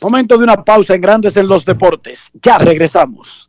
Momento de una pausa en Grandes en los Deportes. Ya regresamos.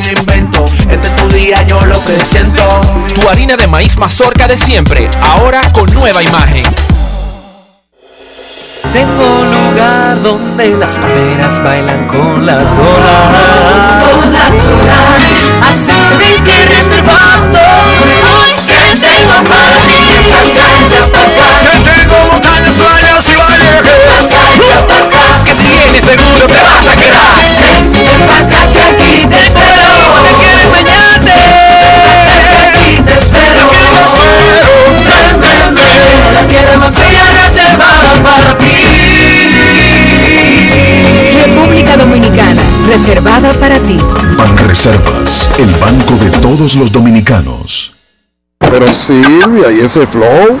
algún invento. Este es tu día, yo lo que siento. Tu harina de maíz mazorca de siempre, ahora con nueva imagen. Tengo un lugar donde las palmeras bailan con las olas. Con las olas. Así que ven que reservando. Hoy que tengo para ti. Alcanza para acá. Que tengo montañas, playas y valles. Que si vienes seguro te vas a quedar. Ven para acá que aquí República Dominicana, reservada para ti. Banreservas, el banco de todos los dominicanos. Pero Silvia, ¿y ese flow?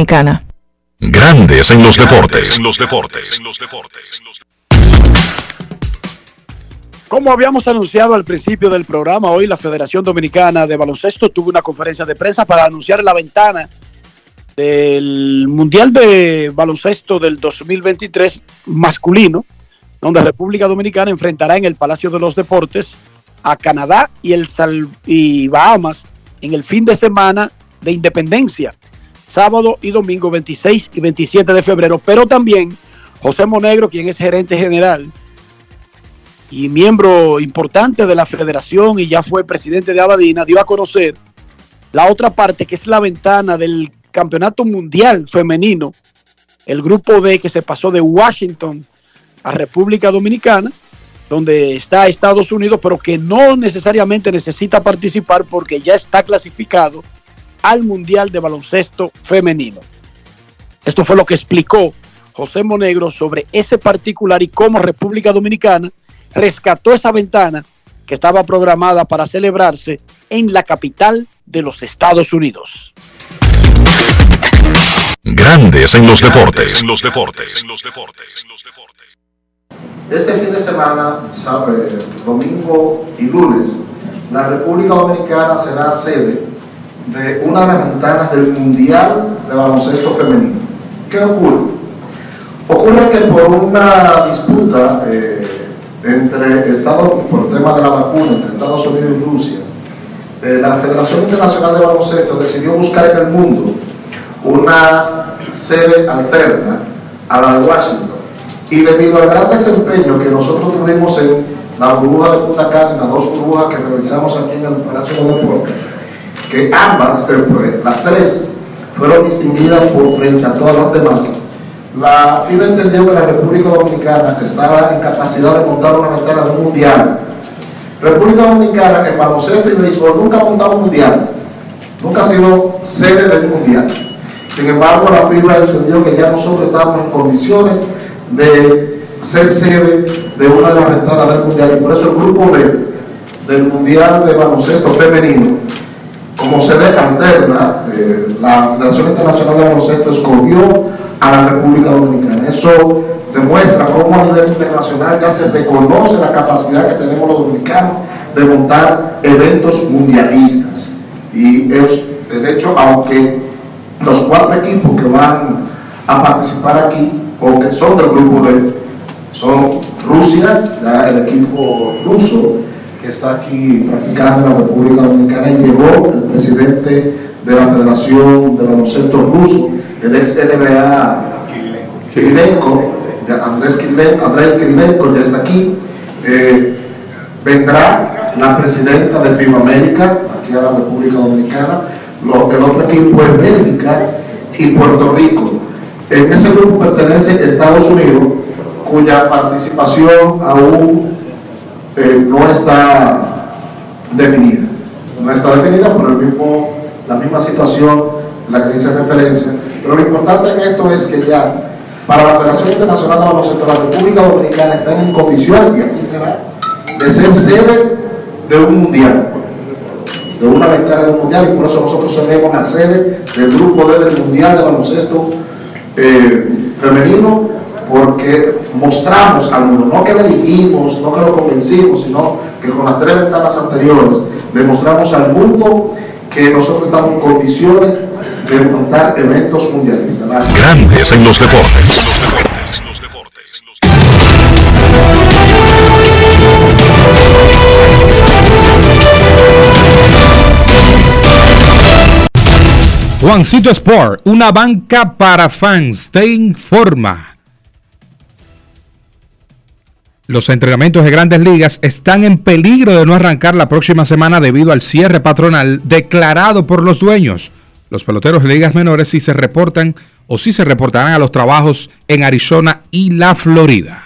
Grandes en los deportes. En los deportes. En los deportes. Como habíamos anunciado al principio del programa, hoy la Federación Dominicana de Baloncesto tuvo una conferencia de prensa para anunciar la ventana del Mundial de Baloncesto del 2023 masculino, donde República Dominicana enfrentará en el Palacio de los Deportes a Canadá y, el Sal- y Bahamas en el fin de semana de independencia, sábado y domingo 26 y 27 de febrero, pero también José Monegro, quien es gerente general y miembro importante de la federación y ya fue presidente de Abadina, dio a conocer la otra parte que es la ventana del Campeonato Mundial Femenino, el grupo D que se pasó de Washington a República Dominicana, donde está Estados Unidos, pero que no necesariamente necesita participar porque ya está clasificado al Mundial de Baloncesto Femenino. Esto fue lo que explicó José Monegro sobre ese particular y cómo República Dominicana rescató esa ventana que estaba programada para celebrarse en la capital de los Estados Unidos. Grandes en los deportes. En los deportes. En los deportes. Este fin de semana, sabe, domingo y lunes, la República Dominicana será sede de una de las ventanas del Mundial de Baloncesto Femenino. ¿Qué ocurre? Ocurre que por una disputa eh, entre Estados, por el tema de la vacuna entre Estados Unidos y Rusia, eh, la Federación Internacional de Baloncesto decidió buscar en el mundo una sede alterna a la de Washington. Y debido al gran desempeño que nosotros tuvimos en la burbuja de Punta Cana, las dos burbujas que realizamos aquí en el Palacio de Deportes, que ambas, las tres, fueron distinguidas por frente a todas las demás, la FIBA entendió que la República Dominicana estaba en capacidad de montar una ventana de un mundial. República Dominicana en baloncesto y béisbol nunca ha montado un mundial, nunca ha sido sede del mundial. Sin embargo, la FIBA entendió que ya nosotros estábamos en condiciones de ser sede de una de las ventanas del mundial y por eso el grupo B del mundial de baloncesto femenino como sede alterna, la Federación Internacional de Baloncesto escogió a la República Dominicana. Eso demuestra cómo a nivel internacional ya se reconoce la capacidad que tenemos los dominicanos de montar eventos mundialistas. Y es, de hecho, aunque los cuatro equipos que van a participar aquí, o que son del grupo D, son Rusia, el equipo ruso, que está aquí practicando en la República Dominicana y llegó el presidente de la Federación de Baloncesto Ruso, el ex NBA Kirilenko, Andrés Kirilenko ya está aquí. Eh, vendrá la presidenta de FIBA América, aquí a la República Dominicana. Lo- el otro equipo es Bélgica y Puerto Rico. En ese grupo pertenece Estados Unidos, cuya participación aún eh, no está definida. No está definida por el mismo, la misma situación la que dice referencia. Pero lo importante en esto es que ya para la Federación Internacional de Baloncesto, la República Dominicana está en condición, y así será, de ser sede de un mundial, de una ventana de un mundial, y por eso nosotros seremos la sede del grupo D del Mundial de Baloncesto eh, Femenino, porque mostramos al mundo, no que le dijimos, no que lo convencimos, sino que con las tres ventanas anteriores demostramos al mundo que nosotros estamos en condiciones de montar eventos mundialistas. Grandes en los deportes. Juancito Sport, una banca para fans, te informa. Los entrenamientos de grandes ligas están en peligro de no arrancar la próxima semana debido al cierre patronal declarado por los dueños. los peloteros de ligas menores si se reportan o si se reportarán a los trabajos en Arizona y la Florida.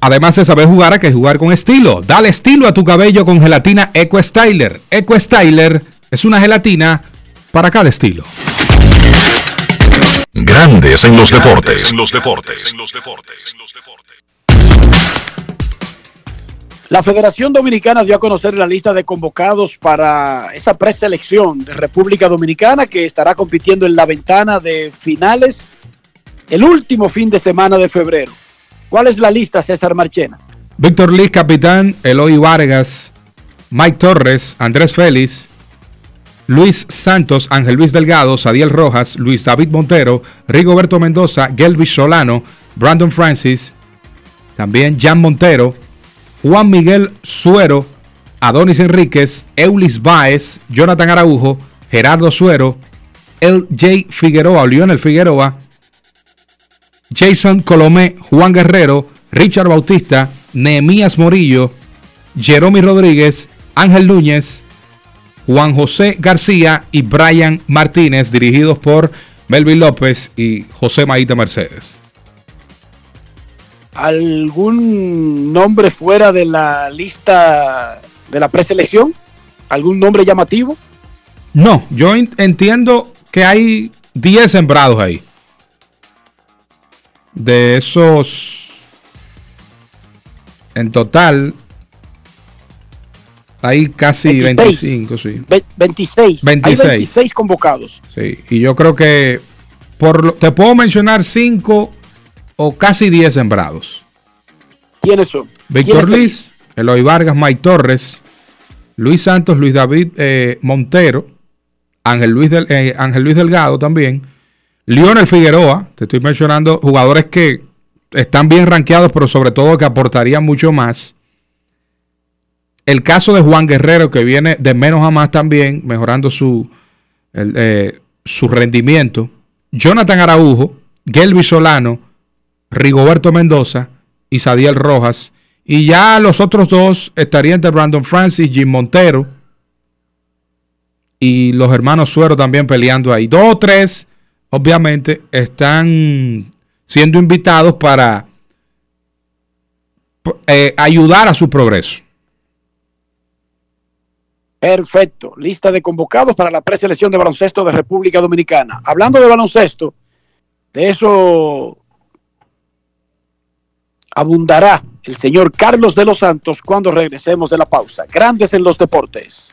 Además de saber jugar, hay que jugar con estilo. Dale estilo a tu cabello con gelatina Eco Styler. Eco Styler es una gelatina para cada estilo. Grandes en los deportes. En los deportes. La Federación Dominicana dio a conocer la lista de convocados para esa preselección de República Dominicana que estará compitiendo en la ventana de finales el último fin de semana de febrero. ¿Cuál es la lista, César Marchena? Víctor Liz, capitán. Eloy Vargas. Mike Torres. Andrés Félix. Luis Santos, Ángel Luis Delgado, Sadiel Rojas, Luis David Montero, Rigoberto Mendoza, Gelvis Solano, Brandon Francis, también Jan Montero, Juan Miguel Suero, Adonis Enríquez, Eulis Baez, Jonathan Araujo, Gerardo Suero, El J. Figueroa, Lionel Figueroa, Jason Colomé, Juan Guerrero, Richard Bautista, Nehemías Morillo, Jeromy Rodríguez, Ángel Núñez, Juan José García y Brian Martínez, dirigidos por Melvin López y José Maíta Mercedes. ¿Algún nombre fuera de la lista de la preselección? ¿Algún nombre llamativo? No, yo en- entiendo que hay 10 sembrados ahí. De esos, en total, hay casi 26. 25, sí. Ve- 26. 26. Hay 26 convocados. Sí, y yo creo que por lo- te puedo mencionar 5 o casi 10 sembrados. ¿Quiénes son? Víctor ¿Quiénes Liz, Eloy Vargas, Mike Torres, Luis Santos, Luis David eh, Montero, Ángel Luis, Del- eh, Ángel Luis Delgado también, Lionel Figueroa, te estoy mencionando jugadores que están bien rankeados, pero sobre todo que aportarían mucho más. El caso de Juan Guerrero, que viene de menos a más también, mejorando su, el, eh, su rendimiento. Jonathan Araujo, Gelby Solano, Rigoberto Mendoza y Sadiel Rojas. Y ya los otros dos estarían entre Brandon Francis, Jim Montero y los hermanos Suero también peleando ahí. Dos o tres, obviamente, están siendo invitados para eh, ayudar a su progreso. Perfecto. Lista de convocados para la preselección de baloncesto de República Dominicana. Hablando de baloncesto, de eso abundará el señor Carlos de los Santos cuando regresemos de la pausa. Grandes en los deportes.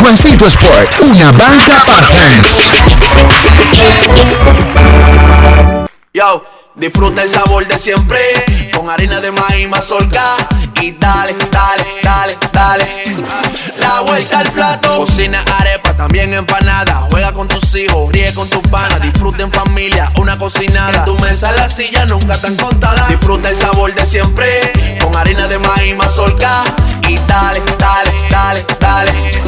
Juancito Sport, una banca para fans. Yo, disfruta el sabor de siempre con harina de maíz mazorca y dale, dale, dale, dale. La vuelta al plato, cocina arepa, también empanada. Juega con tus hijos, ríe con tus panas, disfruta en familia, una cocinada. En tu mesa la silla nunca tan contada. Disfruta el sabor de siempre con harina de maíz mazorca y dale, dale, dale, dale.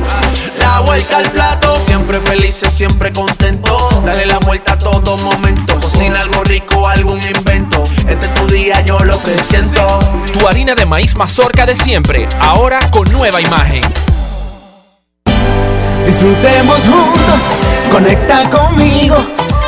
La vuelta al plato, siempre felices, siempre contento. Dale la vuelta a todo momento. Cocina algo rico, algún invento. Este es tu día, yo lo que siento. Tu harina de maíz mazorca de siempre, ahora con nueva imagen. Disfrutemos juntos, conecta conmigo.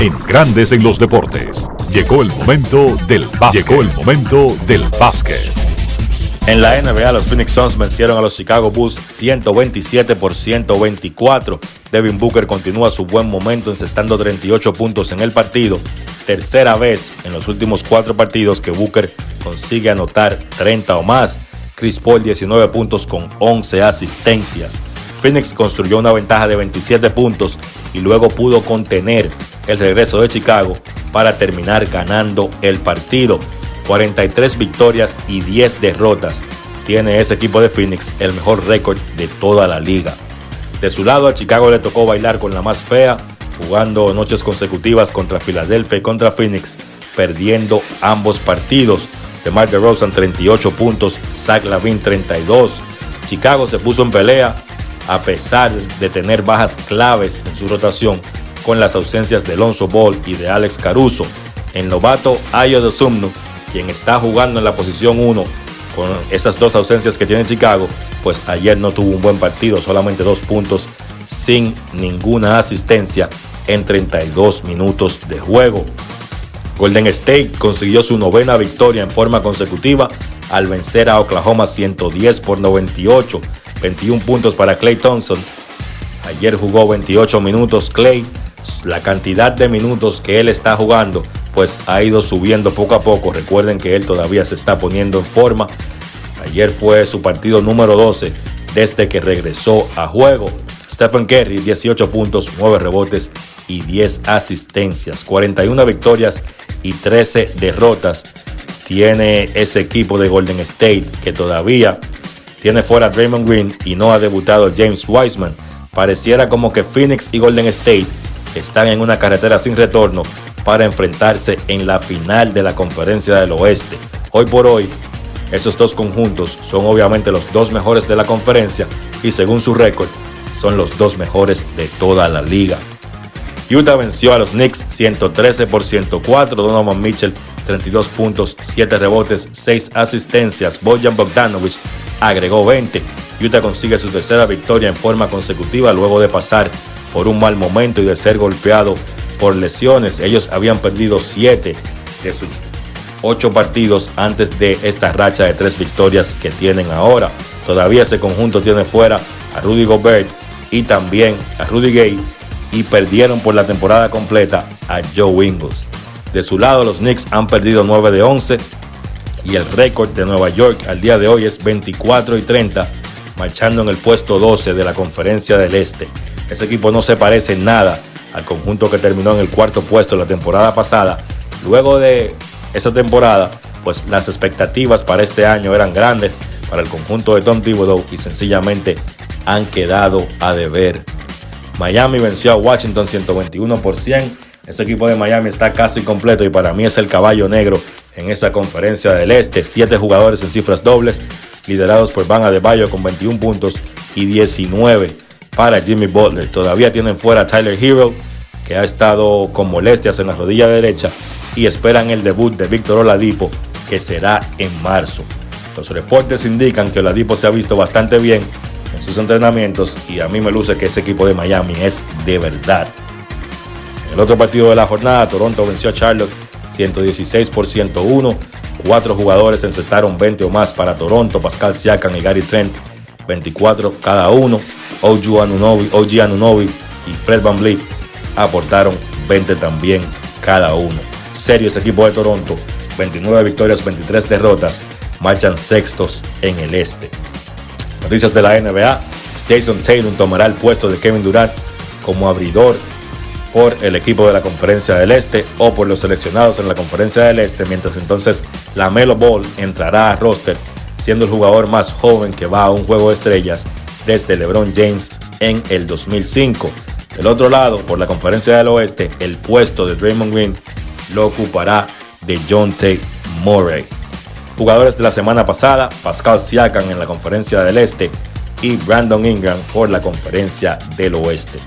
En Grandes en los Deportes. Llegó el momento del básquet. Llegó el momento del básquet. En la NBA, los Phoenix Suns vencieron a los Chicago Bulls 127 por 124. Devin Booker continúa su buen momento encestando 38 puntos en el partido. Tercera vez en los últimos cuatro partidos que Booker consigue anotar 30 o más. Chris Paul 19 puntos con 11 asistencias. Phoenix construyó una ventaja de 27 puntos y luego pudo contener el regreso de Chicago para terminar ganando el partido. 43 victorias y 10 derrotas. Tiene ese equipo de Phoenix el mejor récord de toda la liga. De su lado, a Chicago le tocó bailar con la más fea, jugando noches consecutivas contra Filadelfia y contra Phoenix, perdiendo ambos partidos. De Mark DeRozan 38 puntos, Zach Lavin 32. Chicago se puso en pelea a pesar de tener bajas claves en su rotación con las ausencias de Alonso Ball y de Alex Caruso. El novato Ayo de Sumno quien está jugando en la posición 1 con esas dos ausencias que tiene Chicago, pues ayer no tuvo un buen partido, solamente dos puntos sin ninguna asistencia en 32 minutos de juego. Golden State consiguió su novena victoria en forma consecutiva al vencer a Oklahoma 110 por 98, 21 puntos para Clay Thompson. Ayer jugó 28 minutos Clay, la cantidad de minutos que él está jugando pues ha ido subiendo poco a poco. Recuerden que él todavía se está poniendo en forma. Ayer fue su partido número 12 desde que regresó a juego. Stephen Curry, 18 puntos, 9 rebotes y 10 asistencias. 41 victorias y 13 derrotas tiene ese equipo de Golden State que todavía tiene fuera a Draymond Green y no ha debutado James Wiseman. Pareciera como que Phoenix y Golden State están en una carretera sin retorno para enfrentarse en la final de la conferencia del oeste. Hoy por hoy, esos dos conjuntos son obviamente los dos mejores de la conferencia y según su récord, son los dos mejores de toda la liga. Utah venció a los Knicks 113 por 104. Donovan Mitchell 32 puntos, 7 rebotes, 6 asistencias. Bojan Bogdanovic agregó 20. Utah consigue su tercera victoria en forma consecutiva luego de pasar por un mal momento y de ser golpeado por lesiones. Ellos habían perdido 7 de sus 8 partidos antes de esta racha de 3 victorias que tienen ahora. Todavía ese conjunto tiene fuera a Rudy Gobert y también a Rudy Gay y perdieron por la temporada completa a Joe Ingles. De su lado, los Knicks han perdido 9 de 11 y el récord de Nueva York al día de hoy es 24 y 30, marchando en el puesto 12 de la conferencia del Este. Ese equipo no se parece en nada al conjunto que terminó en el cuarto puesto la temporada pasada. Luego de esa temporada, pues las expectativas para este año eran grandes para el conjunto de Tom Thibodeau y sencillamente han quedado a deber. Miami venció a Washington 121 por 100. Ese equipo de Miami está casi completo y para mí es el caballo negro en esa conferencia del Este. Siete jugadores en cifras dobles, liderados por Van Adebayo con 21 puntos y 19 para Jimmy Butler. Todavía tienen fuera a Tyler Hero, que ha estado con molestias en la rodilla derecha y esperan el debut de Víctor Oladipo, que será en marzo. Los reportes indican que Oladipo se ha visto bastante bien en sus entrenamientos y a mí me luce que ese equipo de Miami es de verdad. En el otro partido de la jornada, Toronto venció a Charlotte 116 por 101. Cuatro jugadores encestaron 20 o más para Toronto, Pascal Siakam y Gary Trent, 24 cada uno. OG Anunobi, OG Anunobi y Fred Van Vliet aportaron 20 también cada uno. serio ese equipo de Toronto. 29 victorias, 23 derrotas. Marchan sextos en el este. Noticias de la NBA. Jason Taylor tomará el puesto de Kevin Durant como abridor por el equipo de la Conferencia del Este o por los seleccionados en la Conferencia del Este, mientras entonces la Melo Ball entrará a roster siendo el jugador más joven que va a un juego de estrellas desde LeBron James en el 2005. Del otro lado, por la Conferencia del Oeste, el puesto de Draymond Green lo ocupará de John Tate Murray. Jugadores de la semana pasada, Pascal Siakam en la Conferencia del Este y Brandon Ingram por la Conferencia del Oeste.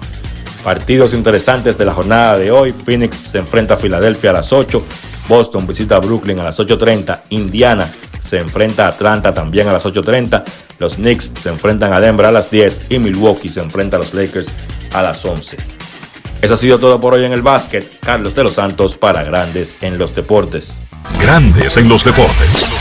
Partidos interesantes de la jornada de hoy. Phoenix se enfrenta a Filadelfia a las 8. Boston visita a Brooklyn a las 8.30. Indiana se enfrenta a Atlanta también a las 8.30. Los Knicks se enfrentan a Denver a las 10 y Milwaukee se enfrenta a los Lakers a las 11. Eso ha sido todo por hoy en el básquet. Carlos de los Santos para Grandes en los Deportes. Grandes en los deportes.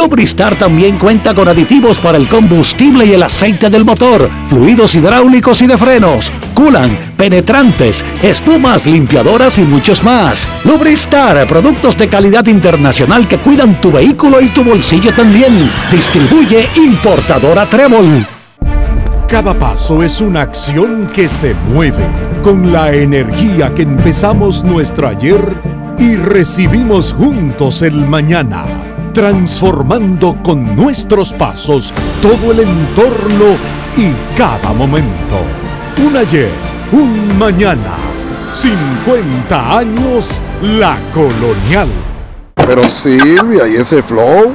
Lubristar también cuenta con aditivos para el combustible y el aceite del motor fluidos hidráulicos y de frenos, culan, penetrantes, espumas, limpiadoras y muchos más. Lubristar, productos de calidad internacional que cuidan tu vehículo y tu bolsillo también. Distribuye importadora Trébol. Cada paso es una acción que se mueve con la energía que empezamos nuestro ayer y recibimos juntos el mañana, transformando con nuestros pasos todo el entorno y cada momento. Un ayer, un mañana, 50 años la colonial. Pero Silvia, ¿y ese flow?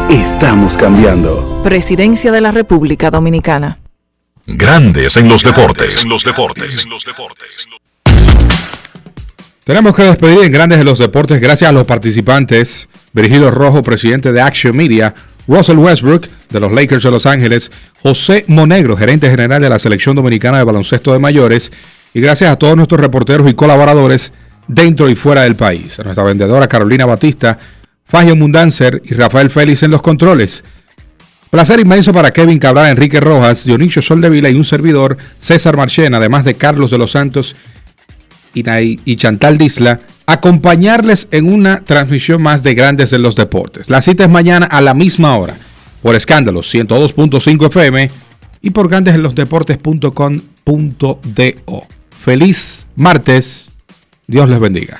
Estamos cambiando. Presidencia de la República Dominicana. Grandes en los deportes. En los deportes. Tenemos que despedir en Grandes en los Deportes gracias a los participantes. Virgilio Rojo, presidente de Action Media. Russell Westbrook, de los Lakers de Los Ángeles. José Monegro, gerente general de la Selección Dominicana de Baloncesto de Mayores. Y gracias a todos nuestros reporteros y colaboradores dentro y fuera del país. A nuestra vendedora Carolina Batista, Fagio Mundancer y Rafael Félix en los controles. Placer inmenso para Kevin Cabral, Enrique Rojas, Dionisio Soldevila y un servidor, César Marchena, además de Carlos de los Santos y, Chantal Disla, acompañarles en una transmisión más de Grandes en los Deportes. La cita es mañana a la misma hora, por escándalos 102.5 FM y por grandesenlosdeportes.com.do. Feliz martes, Dios les bendiga.